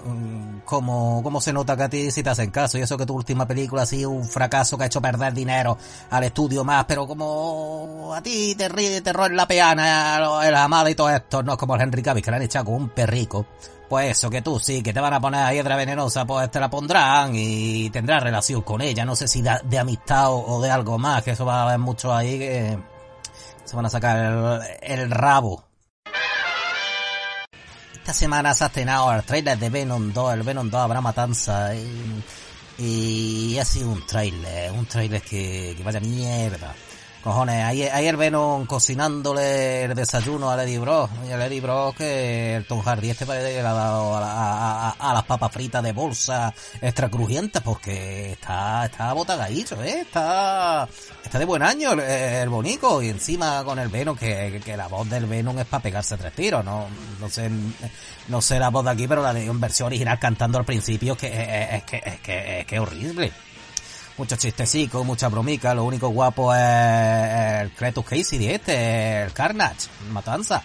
cómo, cómo se nota que a ti si te hacen caso y eso que tu última película ha sido un fracaso que ha hecho perder dinero al estudio más, pero como a ti te ríe terror en la peana, el amado y todo esto, no es como el Henry Cavill que le han echado con un perrico. Pues eso, que tú sí, que te van a poner a hiedra venenosa, pues te la pondrán y tendrás relación con ella. No sé si de, amistad o, de algo más, que eso va a haber mucho ahí que se van a sacar el rabo esta semana se ha estrenado el trailer de Venom 2, el Venom 2 habrá matanza y, ha sido un trailer, un trailer que, que vaya mierda. Cojones, ayer, ayer Venom cocinándole el desayuno a Lady Bros. Y a Lady Bros que el Tom Hardy este parece que le ha dado a, a, las papas fritas de bolsa extra crujientes porque está, está botagadillo, ¿eh? Está, está de buen año el, el bonico y encima con el Venom que, que la voz del Venom es para pegarse tres tiros, no, no sé, no sé la voz de aquí, pero la de en versión original cantando al principio que es que, es que, es que es horrible muchos chistecicos, mucha bromica, lo único guapo es el Cretus Casey este, el Carnage, Matanza.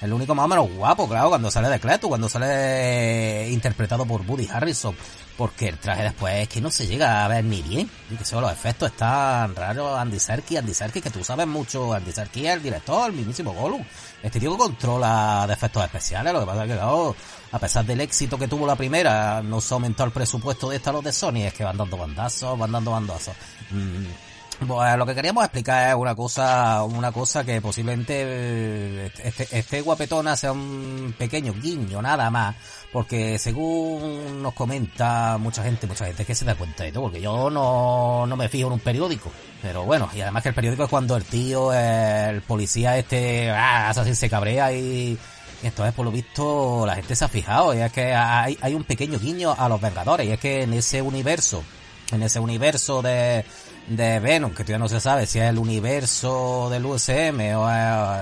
El único más o menos guapo, claro, cuando sale de Cletus, cuando sale interpretado por Woody Harrison. Porque el traje después es que no se llega a ver ni bien. Y que solo los efectos están raros. Andy Serkis, Andy Serkis, que tú sabes mucho. Andy Serkis es el director, el mismísimo Gollum. Este tío controla de efectos especiales. Lo que pasa es que, claro, a pesar del éxito que tuvo la primera, no se aumentó el presupuesto de esta los de Sony. Es que van dando bandazos, van dando bandazos. Mm pues lo que queríamos explicar es una cosa, una cosa que posiblemente este, este guapetona sea un pequeño guiño, nada más, porque según nos comenta mucha gente, mucha gente que se da cuenta de todo, porque yo no, no me fijo en un periódico, pero bueno, y además que el periódico es cuando el tío, el policía este, ah, así se cabrea y, entonces, por lo visto, la gente se ha fijado, y es que hay, un pequeño guiño a los Vengadores, y es que en ese universo, en ese universo de, de Venom, que todavía no se sabe si es el universo del USM o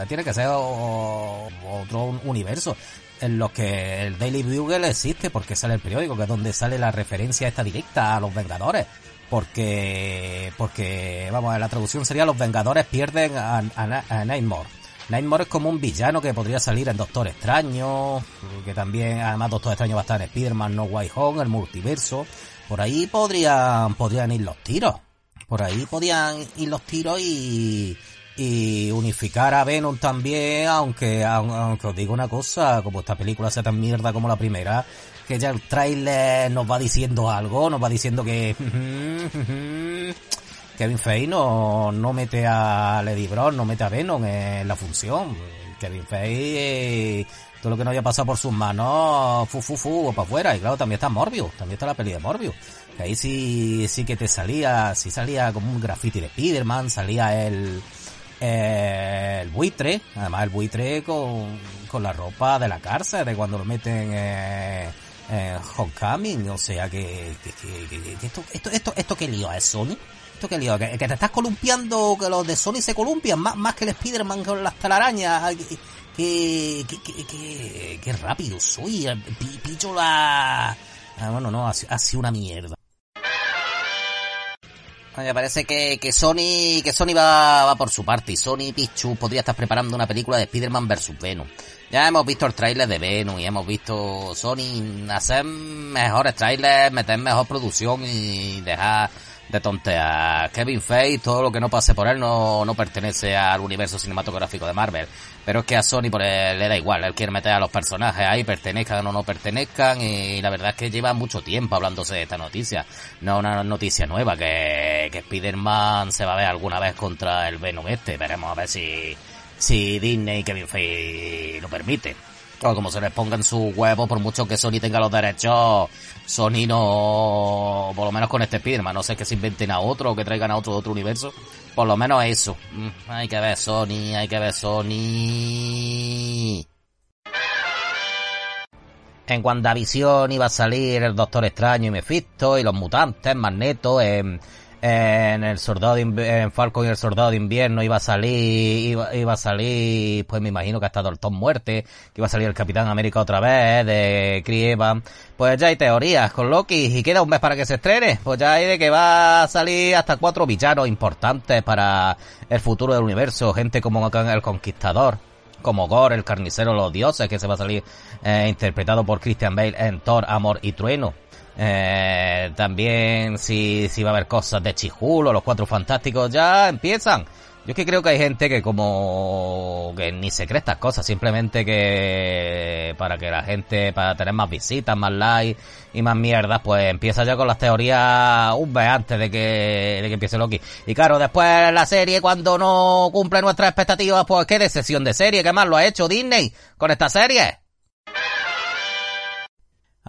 tiene que ser otro universo en lo que el Daily Bugle existe porque sale el periódico, que es donde sale la referencia esta directa a los Vengadores. Porque, porque, vamos, la traducción sería los Vengadores pierden a, a, Nightmare. Nightmare es como un villano que podría salir en Doctor Extraño, que también, además Doctor Extraño va a estar en Spider-Man No Way Home, el multiverso. Por ahí podrían, podrían ir los tiros por ahí podían ir los tiros y, y unificar a Venom también, aunque, aunque os digo una cosa, como esta película sea tan mierda como la primera, que ya el trailer nos va diciendo algo, nos va diciendo que Kevin Feige no, no mete a Lady Brown, no mete a Venom en la función. Kevin Feige, todo lo que no haya pasado por sus manos, fu fu fu, para afuera. Y claro, también está Morbius, también está la peli de Morbius ahí sí, sí que te salía, sí salía como un graffiti de Spiderman, salía el, eh, el buitre, además el buitre con, con la ropa de la cárcel, de cuando lo meten eh, en Homecoming, o sea que, que, que, esto, esto, esto, esto que lío es Sony, esto que lío, que, te estás columpiando, que los de Sony se columpian más, más que el Spiderman con las telarañas, que, que, que, que, rápido soy, pillo la... Ah, bueno, no, ha, ha sido una mierda. Me parece que, que Sony que Sony va, va por su parte y Sony Pichu podría estar preparando una película de Spider-Man vs Venom. Ya hemos visto el tráiler de Venom y hemos visto Sony hacer mejores trailers, meter mejor producción y dejar de tontear. Kevin Feige, todo lo que no pase por él no, no pertenece al universo cinematográfico de Marvel. Pero es que a Sony por él, le da igual, él quiere meter a los personajes ahí, pertenezcan o no pertenezcan, y la verdad es que lleva mucho tiempo hablándose de esta noticia. No una noticia nueva, que, que Spider-Man se va a ver alguna vez contra el Venom este. Veremos a ver si, si Disney y Kevin Feige lo permite. O como se les ponga en su huevo, por mucho que Sony tenga los derechos, Sony no, por lo menos con este Spiderman, no sé que se inventen a otro o que traigan a otro otro universo. Por lo menos eso. Mm, hay que ver Sony, hay que ver Sony. en WandaVision iba a salir el Doctor Extraño y Mephisto y los mutantes, Magneto, en, en el soldado de en Falcon y el soldado de invierno iba a salir, iba, iba a salir, pues me imagino que hasta Doctor Muerte, que iba a salir el Capitán América otra vez, de Chris. Pues ya hay teorías con Loki y queda un mes para que se estrene. Pues ya hay de que va a salir hasta cuatro villanos importantes para el futuro del universo, gente como el Conquistador como Gore, el carnicero los dioses, que se va a salir eh, interpretado por Christian Bale en Thor, Amor y Trueno. Eh, también si, si va a haber cosas de Chijulo, los cuatro fantásticos, ya empiezan. Yo es que creo que hay gente que como que ni se cree estas cosas, simplemente que para que la gente, para tener más visitas, más likes y más mierdas, pues empieza ya con las teorías un mes antes de que, de que empiece Loki. Y claro, después la serie cuando no cumple nuestras expectativas, pues qué decepción de serie, qué más lo ha hecho Disney con esta serie.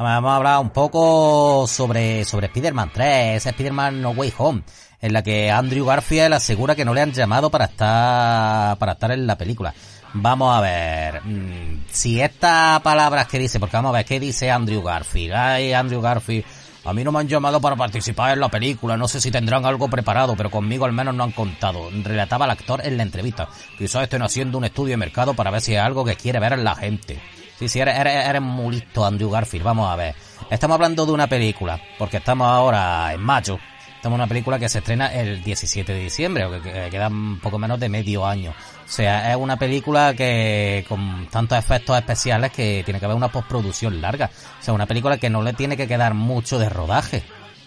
Vamos a hablar un poco sobre, sobre Spider-Man 3, ese Spider-Man No Way Home, en la que Andrew Garfield asegura que no le han llamado para estar, para estar en la película. Vamos a ver, mmm, si estas palabras que dice, porque vamos a ver, ¿qué dice Andrew Garfield? Ay, Andrew Garfield, a mí no me han llamado para participar en la película, no sé si tendrán algo preparado, pero conmigo al menos no han contado. Relataba el actor en la entrevista. Quizás estén haciendo un estudio de mercado para ver si hay algo que quiere ver la gente. Sí, sí, eres, eres, eres muy listo, Andrew Garfield. Vamos a ver. Estamos hablando de una película, porque estamos ahora en mayo. Estamos en una película que se estrena el 17 de diciembre, que queda un poco menos de medio año. O sea, es una película que con tantos efectos especiales que tiene que haber una postproducción larga. O sea, una película que no le tiene que quedar mucho de rodaje.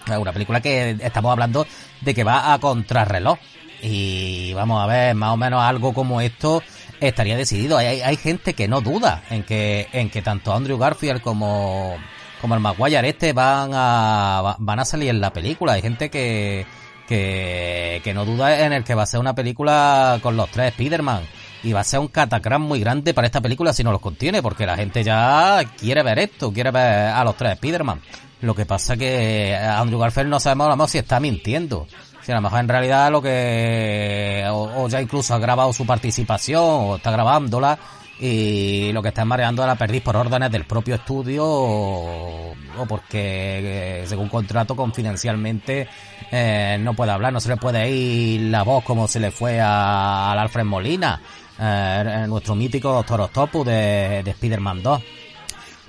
Es una película que estamos hablando de que va a contrarreloj. Y vamos a ver, más o menos algo como esto estaría decidido. Hay, hay, gente que no duda en que, en que tanto Andrew Garfield como, como el Maguire este van a, van a salir en la película. Hay gente que, que, que no duda en el que va a ser una película con los tres Spider-Man. Y va a ser un catacrán muy grande para esta película si no los contiene, porque la gente ya quiere ver esto, quiere ver a los tres Spider-Man. Lo que pasa que Andrew Garfield no sabemos a lo si está mintiendo. Si a lo mejor en realidad lo que, o, ya incluso ha grabado su participación, o está grabándola, y lo que está mareando a la perdiz por órdenes del propio estudio, o, porque eh, según contrato confidencialmente eh, no puede hablar, no se le puede ir la voz como se le fue al Alfred Molina, eh, nuestro mítico Doctor Octopus de, de Spider-Man 2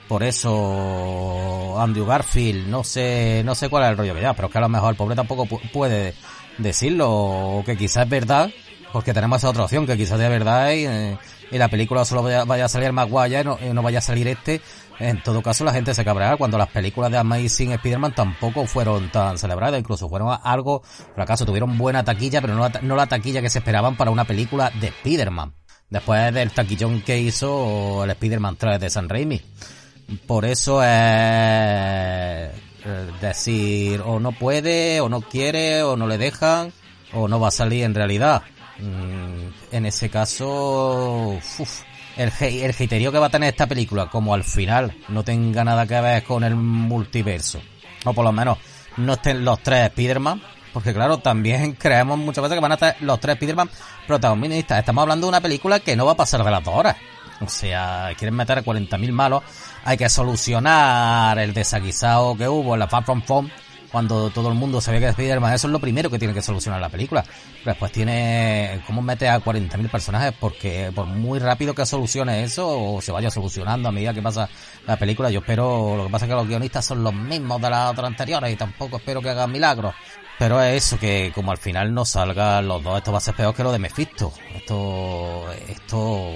por eso Andrew Garfield, no sé, no sé cuál es el rollo que ya, pero es que a lo mejor el pobre tampoco puede decirlo, o que quizás es verdad, porque tenemos esa otra opción, que quizás sea verdad y, eh, y la película solo vaya, a salir Maguire y no, y no vaya a salir este. En todo caso, la gente se cabreará cuando las películas de Amazing Spider-Man tampoco fueron tan celebradas, incluso fueron algo, por acaso tuvieron buena taquilla, pero no la, no la taquilla que se esperaban para una película de Spider-Man. Después del taquillón que hizo el Spider-Man 3 de San Raimi. Por eso es decir, o no puede, o no quiere, o no le dejan, o no va a salir en realidad. En ese caso, uf, el, el que va a tener esta película, como al final no tenga nada que ver con el multiverso, o por lo menos no estén los tres Spider-Man, porque claro, también creemos muchas veces que van a estar los tres Spider-Man protagonistas. Estamos hablando de una película que no va a pasar de las dos horas. O sea, quieren meter a 40.000 malos. Hay que solucionar el desaguisado que hubo en la Far From Home cuando todo el mundo sabía que Spider-Man. Eso es lo primero que tiene que solucionar la película. Después tiene cómo mete a 40.000 personajes porque por muy rápido que solucione eso o se vaya solucionando a medida que pasa la película, yo espero, lo que pasa es que los guionistas son los mismos de las otras anteriores y tampoco espero que hagan milagros. Pero es eso, que como al final no salgan los dos, esto va a ser peor que lo de Mephisto. Esto, esto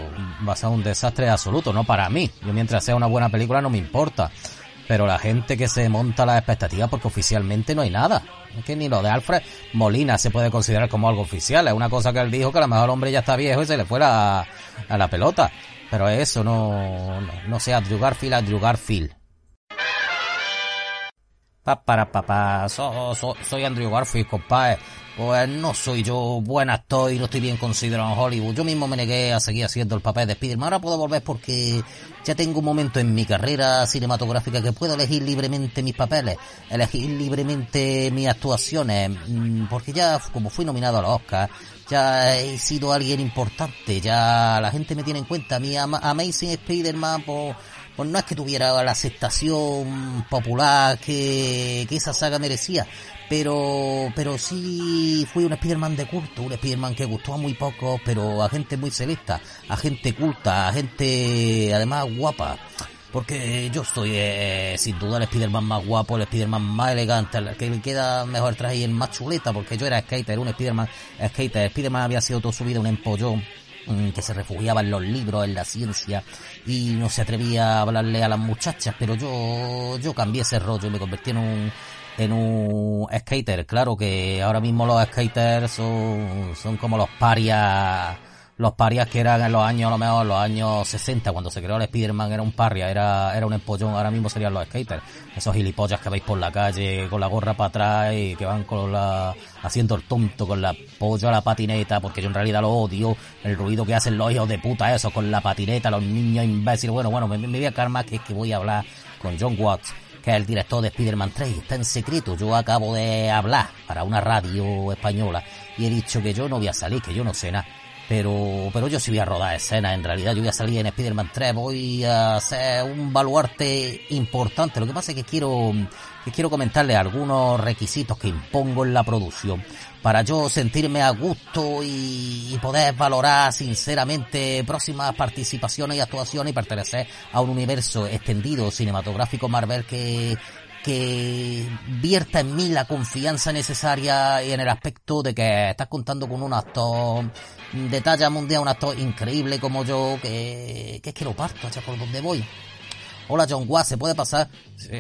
va a ser un desastre absoluto, no para mí. Yo mientras sea una buena película no me importa. Pero la gente que se monta las expectativas porque oficialmente no hay nada. Es que ni lo de Alfred Molina se puede considerar como algo oficial. Es una cosa que él dijo que a lo mejor el hombre ya está viejo y se le fue a, a la pelota. Pero eso no, no, no sea Andrew Garfield, Andrew Garfield. Pa, para papá, so, so, soy Andrew Garfield, compadre. Pues no soy yo buen actor y no estoy bien considerado en Hollywood. Yo mismo me negué a seguir haciendo el papel de Spider-Man. Ahora puedo volver porque ya tengo un momento en mi carrera cinematográfica que puedo elegir libremente mis papeles, elegir libremente mis actuaciones, porque ya como fui nominado a los Oscars, ya he sido alguien importante, ya la gente me tiene en cuenta. Mi Amazing Spider-Man, pues, pues no es que tuviera la aceptación popular que, que esa saga merecía, pero pero sí fue un Spider-Man de culto, un Spider-Man que gustó a muy pocos, pero a gente muy selecta, a gente culta, a gente además guapa. Porque yo soy eh, sin duda el Spider-Man más guapo, el Spider-Man más elegante, el que le queda mejor traje y el más chuleta, porque yo era skater, un Spider-Man skater. Spider-Man había sido toda su vida un empollón que se refugiaba en los libros, en la ciencia y no se atrevía a hablarle a las muchachas, pero yo yo cambié ese rollo y me convertí en un en un skater. Claro que ahora mismo los skaters son, son como los parias los parias que eran en los años, a lo mejor los años 60, cuando se creó el Spider-Man, era un paria, era, era un empollón, ahora mismo serían los skaters. Esos gilipollas que veis por la calle con la gorra para atrás y que van con la, haciendo el tonto con la pollo a la patineta, porque yo en realidad lo odio, el ruido que hacen los hijos de puta eso, con la patineta, los niños imbéciles. Bueno, bueno, me, me voy a calmar que es que voy a hablar con John Watts que es el director de Spider-Man 3, está en secreto. Yo acabo de hablar para una radio española y he dicho que yo no voy a salir, que yo no sé nada. Pero, pero yo sí voy a rodar escena, en realidad yo voy a salir en Spider-Man 3, voy a hacer un baluarte importante. Lo que pasa es que quiero, que quiero comentarle algunos requisitos que impongo en la producción para yo sentirme a gusto y, poder valorar sinceramente próximas participaciones y actuaciones y pertenecer a un universo extendido cinematográfico Marvel que que vierta en mí la confianza necesaria en el aspecto de que estás contando con un actor de talla mundial, un actor increíble como yo, que, que es que lo parto, hacia por donde voy. Hola John Watt, ¿se puede pasar?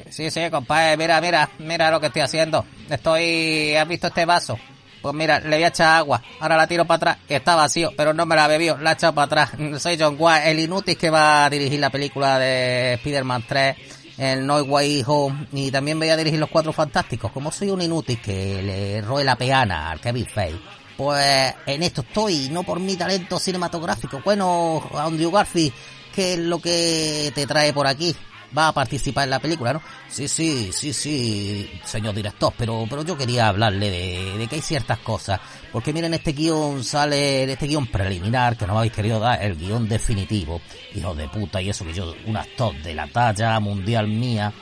Sí, sí, compadre, mira, mira, mira lo que estoy haciendo. Estoy, ¿has visto este vaso? Pues mira, le voy a echar agua. Ahora la tiro para atrás. Está vacío, pero no me la bebió. La he echado para atrás. Soy John Watt, el inútil que va a dirigir la película de Spider-Man 3 el No Way Home y también voy a dirigir Los Cuatro Fantásticos. Como soy un inútil que le roe la peana al Kevin Feige, pues en esto estoy, no por mi talento cinematográfico. Bueno, Andrew Garfield, ¿qué es lo que te trae por aquí? Va a participar en la película, ¿no? Sí, sí, sí, sí, señor director, pero, pero yo quería hablarle de, de que hay ciertas cosas. Porque miren, este guion sale, este guion preliminar, que no me habéis querido dar, el guion definitivo. Hijo de puta, y eso que yo, un actor de la talla mundial mía,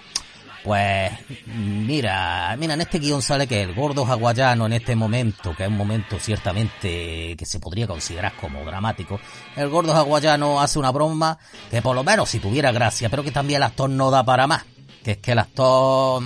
pues mira, mira, en este guion sale que el gordo hawaiano en este momento, que es un momento ciertamente que se podría considerar como dramático, el gordo hawaiano hace una broma que por lo menos si tuviera gracia, pero que también el actor no da para más. Que es que el actor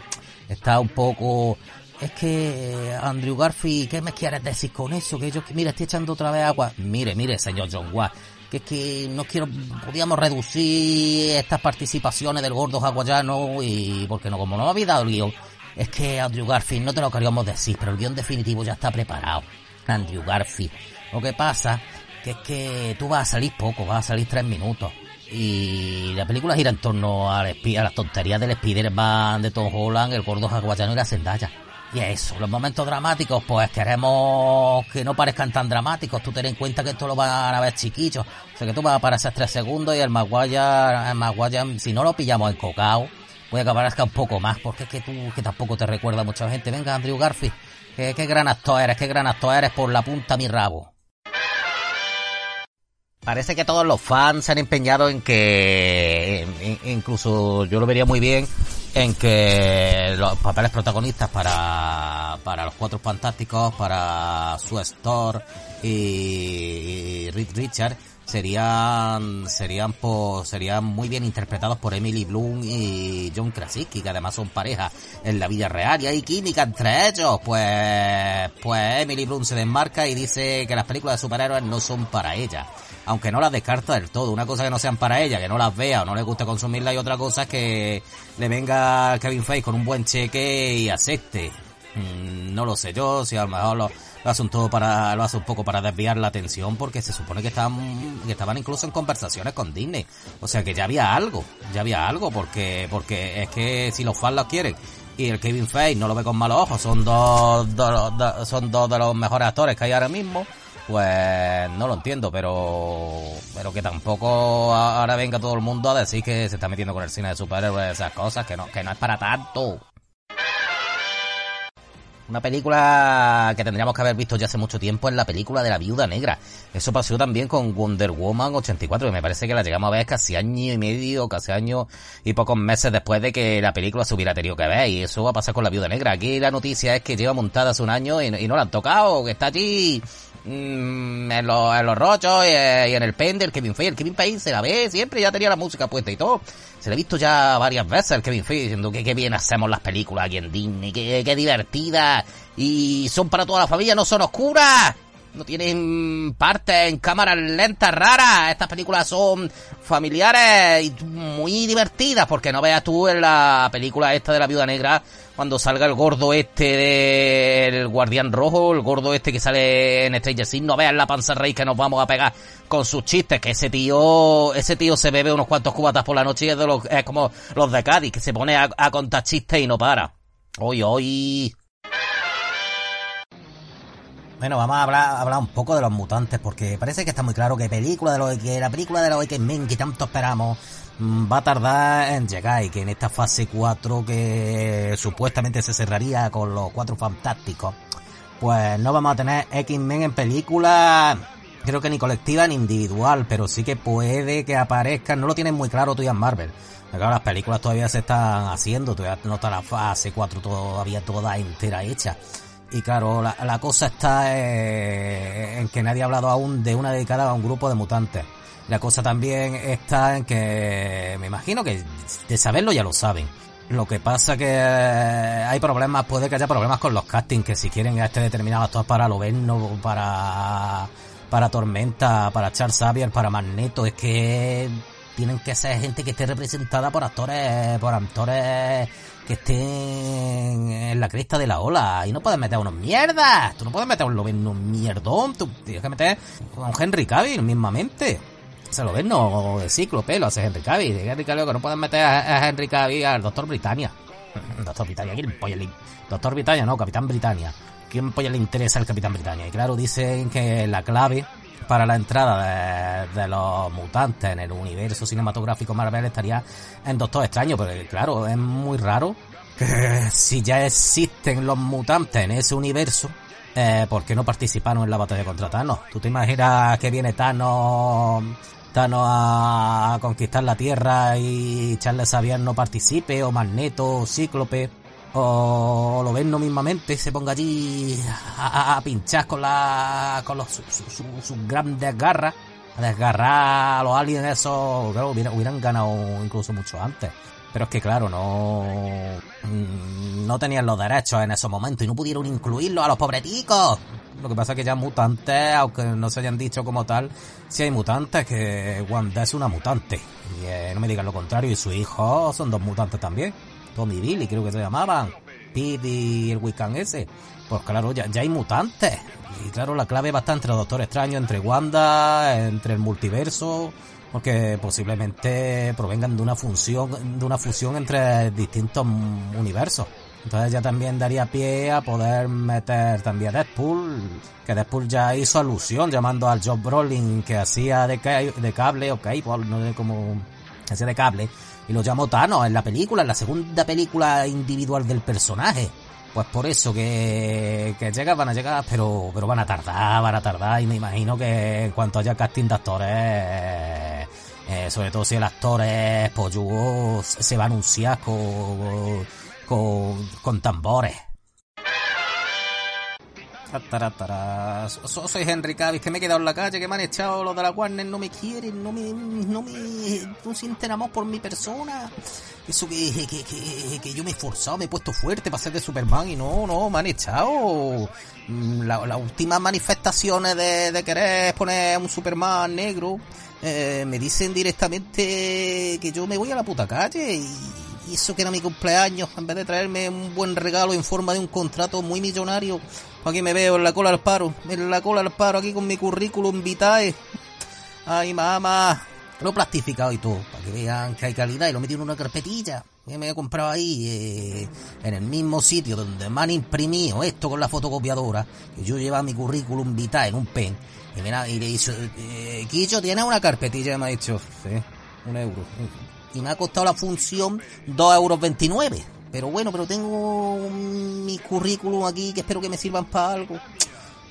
está un poco... Es que, Andrew Garfield, ¿qué me quieres decir con eso? Que yo, mira, estoy echando otra vez agua. Mire, mire, señor John Watt que es que no quiero, podíamos reducir estas participaciones del gordo hawaiano y, porque no, como no había dado el guion, es que Andrew Garfield, no te lo queríamos decir, pero el guion definitivo ya está preparado. Andrew Garfield. Lo que pasa que es que tú vas a salir poco, vas a salir tres minutos. Y la película gira en torno a, a las tonterías del Spider-Man, de Tom Holland, el gordo hawaiano y la Zendaya. Y eso, los momentos dramáticos, pues queremos que no parezcan tan dramáticos. Tú ten en cuenta que esto lo van a ver chiquitos. O sea que tú vas a aparecer tres segundos y el Maguire, el Maguire, si no lo pillamos en cocao, puede que aparezca un poco más, porque es que tú, que tampoco te recuerda mucha gente. Venga, Andrew Garfield, qué gran actor eres, qué gran actor eres por la punta mi rabo. Parece que todos los fans se han empeñado en que, incluso yo lo vería muy bien, en que los papeles protagonistas para, para los Cuatro Fantásticos, para Sue Store y, Rick Richard serían serían por, serían muy bien interpretados por Emily Bloom y John Krasinski que además son pareja en la vida real y hay química entre ellos. Pues pues Emily Bloom se desmarca y dice que las películas de superhéroes no son para ella aunque no las descarta del todo. Una cosa que no sean para ella, que no las vea o no le guste consumirla y otra cosa que le venga Kevin Feige con un buen cheque y acepte. Mm, no lo sé yo, si a lo mejor lo, hace un todo para, lo hace un poco para desviar la atención porque se supone que estaban, que estaban incluso en conversaciones con Disney. O sea que ya había algo, ya había algo porque, porque es que si los fans lo quieren y el Kevin Feige no lo ve con malos ojos, son dos, son dos de los mejores actores que hay ahora mismo pues no lo entiendo, pero pero que tampoco ahora venga todo el mundo a decir que se está metiendo con el cine de superhéroes, esas cosas, que no, que no es para tanto. Una película que tendríamos que haber visto ya hace mucho tiempo es la película de la Viuda Negra. Eso pasó también con Wonder Woman 84, que me parece que la llegamos a ver casi año y medio, casi año y pocos meses después de que la película se hubiera tenido que ver. Y eso va a pasar con la Viuda Negra. Aquí la noticia es que lleva montada hace un año y, y no la han tocado, que está allí Mm, en, los, en los rochos eh, y, en el pende, el Kevin Feige, el Kevin Feige se la ve siempre, ya tenía la música puesta y todo. Se le ha visto ya varias veces el Kevin Feige diciendo que qué bien hacemos las películas aquí en Disney, que, que divertidas y son para toda la familia, no son oscuras no tienen parte en cámaras lentas raras. Estas películas son familiares y muy divertidas, porque no veas tú en la película esta de la viuda negra cuando salga el gordo este del guardián rojo, el gordo este que sale en Stranger Things, no veas la panza rey que nos vamos a pegar con sus chistes, que ese tío, ese tío se bebe unos cuantos cubatas por la noche y es, de los, es como los de Cádiz, que se pone a, a contar chistes y no para. Hoy, hoy, bueno, vamos a hablar, hablar un poco de los mutantes, porque parece que está muy claro que película de los que la película de los X-Men que tanto esperamos va a tardar en llegar y que en esta fase 4 que supuestamente se cerraría con los cuatro fantásticos, pues no vamos a tener X-Men en película, creo que ni colectiva ni individual, pero sí que puede que aparezcan, no lo tienen muy claro todavía en Marvel. Pero las películas todavía se están haciendo, todavía no está la fase 4 todavía toda entera hecha. Y claro, la, la cosa está eh, en que nadie ha hablado aún de una dedicada a un grupo de mutantes. La cosa también está en que me imagino que de saberlo ya lo saben. Lo que pasa que hay problemas, puede que haya problemas con los castings, que si quieren a este determinado actor para Loverno, para para Tormenta, para Charles Xavier, para Magneto, es que tienen que ser gente que esté representada por actores, por actores que estén en la cresta de la ola. Y no puedes meter unos mierdas. Tú no puedes meter un un mierdón. Tú tienes que meter a un Henry Cavill mismamente. O sea, lo ves, no de cíclope, lo hace Henry Cavill. Henry Cavill que no puedes meter a, Henry Cavill al Doctor Britannia. Doctor Britannia, ¿quién polla le... Doctor Britannia, no, Capitán Britannia. ¿Quién polla le interesa el Capitán Britannia? Y claro, dicen que la clave para la entrada de, los mutantes en el universo cinematográfico Marvel estaría en Doctor Extraño, pero claro, es muy raro que si ya existen los mutantes en ese universo, eh, ¿por qué no participaron en la batalla contra Thanos? ¿Tú te imaginas que viene Thanos, Thanos a conquistar la Tierra y Charles Xavier no participe, o Magneto, o Cíclope? o lo ven no mismamente se ponga allí a, pinchar con la con los sus grandes garras a desgarrar a los aliens esos claro, hubieran, ganado incluso mucho antes pero es que claro no no tenían los derechos en esos momentos y no pudieron incluirlos a los pobreticos lo que pasa es que ya mutantes aunque no se hayan dicho como tal si hay mutantes que Wanda es una mutante. Y eh, no me digan lo contrario y su hijo son dos mutantes también. Tommy Billy, creo que se llamaban, Pete y el Wiccan ese. Pues claro, ya, ya hay mutantes. Y claro, la clave va a estar entre Doctor Extraño, entre Wanda, entre el multiverso, porque posiblemente provengan de una función, de una fusión entre distintos universos. Entonces ya también daría pie a poder meter también a Deadpool, que Deadpool ya hizo alusión llamando al Job Brolin que hacía de, cable o cable, no sé cómo, hacía de cable, y lo llamó Thanos en la película, en la segunda película individual del personaje. Pues por eso que, que llegan, van a llegar, pero, pero van a tardar, van a tardar y me imagino que en cuanto haya casting de actores, eh, sobre todo si el actor es pollugo, se va a anunciar con, con, con tambores. Soy Henry Cavill, que me he quedado en la calle, que me han echado los de la Warner, no me quieren, no me, no me, no sienten amor por mi persona. Eso que, que, que, que yo me he esforzado, me he puesto fuerte para ser de Superman y no, no, me han echado. Mm, las últimas manifestaciones de, de querer poner un Superman negro, eh, me dicen directamente que yo me voy a la puta calle y, y eso que era mi cumpleaños, en vez de traerme un buen regalo en forma de un contrato muy millonario, Aquí me veo en la cola del paro, en la cola del paro aquí con mi currículum vitae. Ay, mamá. Lo he plastificado y todo, para que vean que hay calidad y lo metí en una carpetilla. Me he comprado ahí, eh, en el mismo sitio donde me han imprimido esto con la fotocopiadora. Que yo llevaba mi currículum vitae en un pen. Y, mira, y le dicho, eh, Quicho, ¿tiene una carpetilla? Me ha dicho, sí, un euro. Y me ha costado la función 2,29 euros. Pero bueno, pero tengo mi currículum aquí que espero que me sirvan para algo.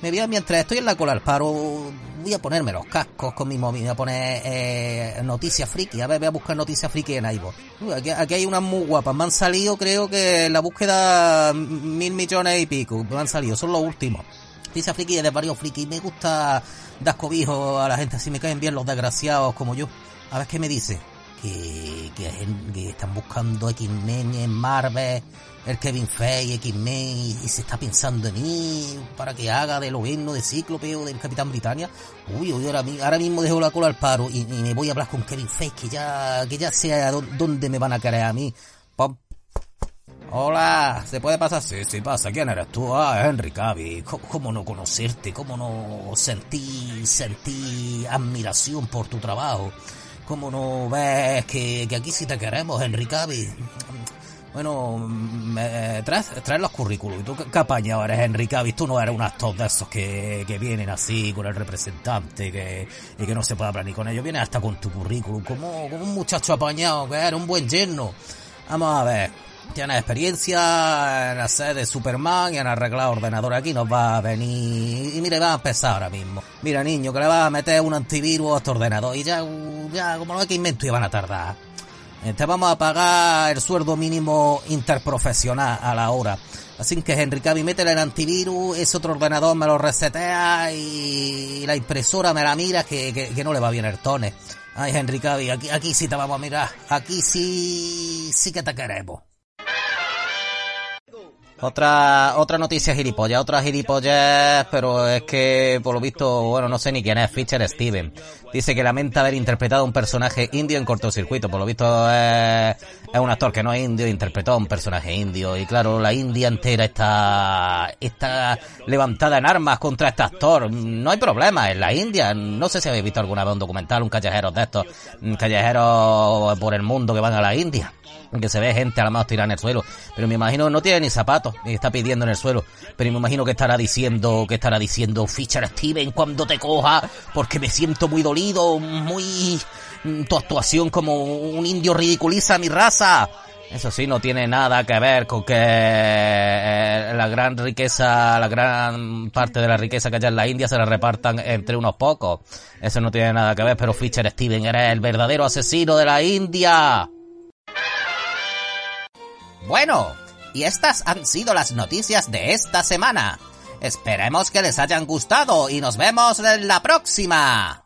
Me voy a, mientras estoy en la cola al paro, voy a ponerme los cascos con mi móvil, voy a poner eh, noticias friki, a ver, voy a buscar noticias friki en iVoox. Aquí, aquí, hay unas muy guapas, me han salido creo que en la búsqueda mil millones y pico, me han salido, son los últimos. Noticias friki de varios friki, me gusta dar cobijo a la gente, así me caen bien los desgraciados como yo. A ver qué me dice. Que, que, están buscando X-Men en Marvel el Kevin Feige, X-Men, y, se está pensando en mí para que haga de lo de Cíclope o del Capitán Britannia. Uy, uy, ahora, ahora mismo dejo la cola al paro y, me voy a hablar con Kevin Feige, que ya, que ya sea dónde me van a querer a mí. Hola, ¿se puede pasar? Sí, sí, pasa. ¿Quién eres tú? Ah, Henry Cavill. ¿Cómo, no conocerte? ¿Cómo no sentir, sentir admiración por tu trabajo? ¿Cómo no ves que, que aquí sí te queremos, Henry Cavill? Bueno, me, traes, los currículos. ¿Y tú qué, apañado eres, Enrique? Tú no eres un actor de esos que, que vienen así con el representante que, y que no se puede hablar ni con ellos. Vienes hasta con tu currículum, como, como un muchacho apañado que eres un buen yerno. Vamos a ver. Tienes experiencia en hacer de Superman y en arreglar ordenador. Aquí nos va a venir. Y mire, va a empezar ahora mismo. Mira, niño, que le vas a meter un antivirus a este ordenador. Y ya, ya, como no hay que invento, y van a tardar. Te vamos a pagar el sueldo mínimo interprofesional a la hora. Así que Henry Cavill, métele el antivirus, ese otro ordenador me lo resetea y la impresora me la mira que, que, no le va bien el tone. Ay, Henry Cavill, aquí, aquí sí te vamos a mirar. Aquí sí, sí que te queremos. Otra, otra noticia gilipollas, otra gilipollas, pero es que por lo visto, bueno, no sé ni quién es, Fisher Steven. Dice que lamenta haber interpretado un personaje indio en cortocircuito, por lo visto es, un actor que no es indio, interpretó a un personaje indio, y claro, la India entera está, está levantada en armas contra este actor. No hay problema, en la India, no sé si habéis visto alguna vez un documental, un callejero de estos, un callejero por el mundo que van a la India que se ve gente a la mano tirada en el suelo. Pero me imagino, no tiene ni zapatos, y está pidiendo en el suelo. Pero me imagino que estará diciendo, que estará diciendo, Fisher Steven, cuando te coja, porque me siento muy dolido, muy... Mm, tu actuación como un indio ridiculiza a mi raza. Eso sí, no tiene nada que ver con que eh, la gran riqueza, la gran parte de la riqueza que hay en la India se la repartan entre unos pocos. Eso no tiene nada que ver, pero Fisher Steven eres el verdadero asesino de la India. Bueno, y estas han sido las noticias de esta semana. Esperemos que les hayan gustado y nos vemos en la próxima.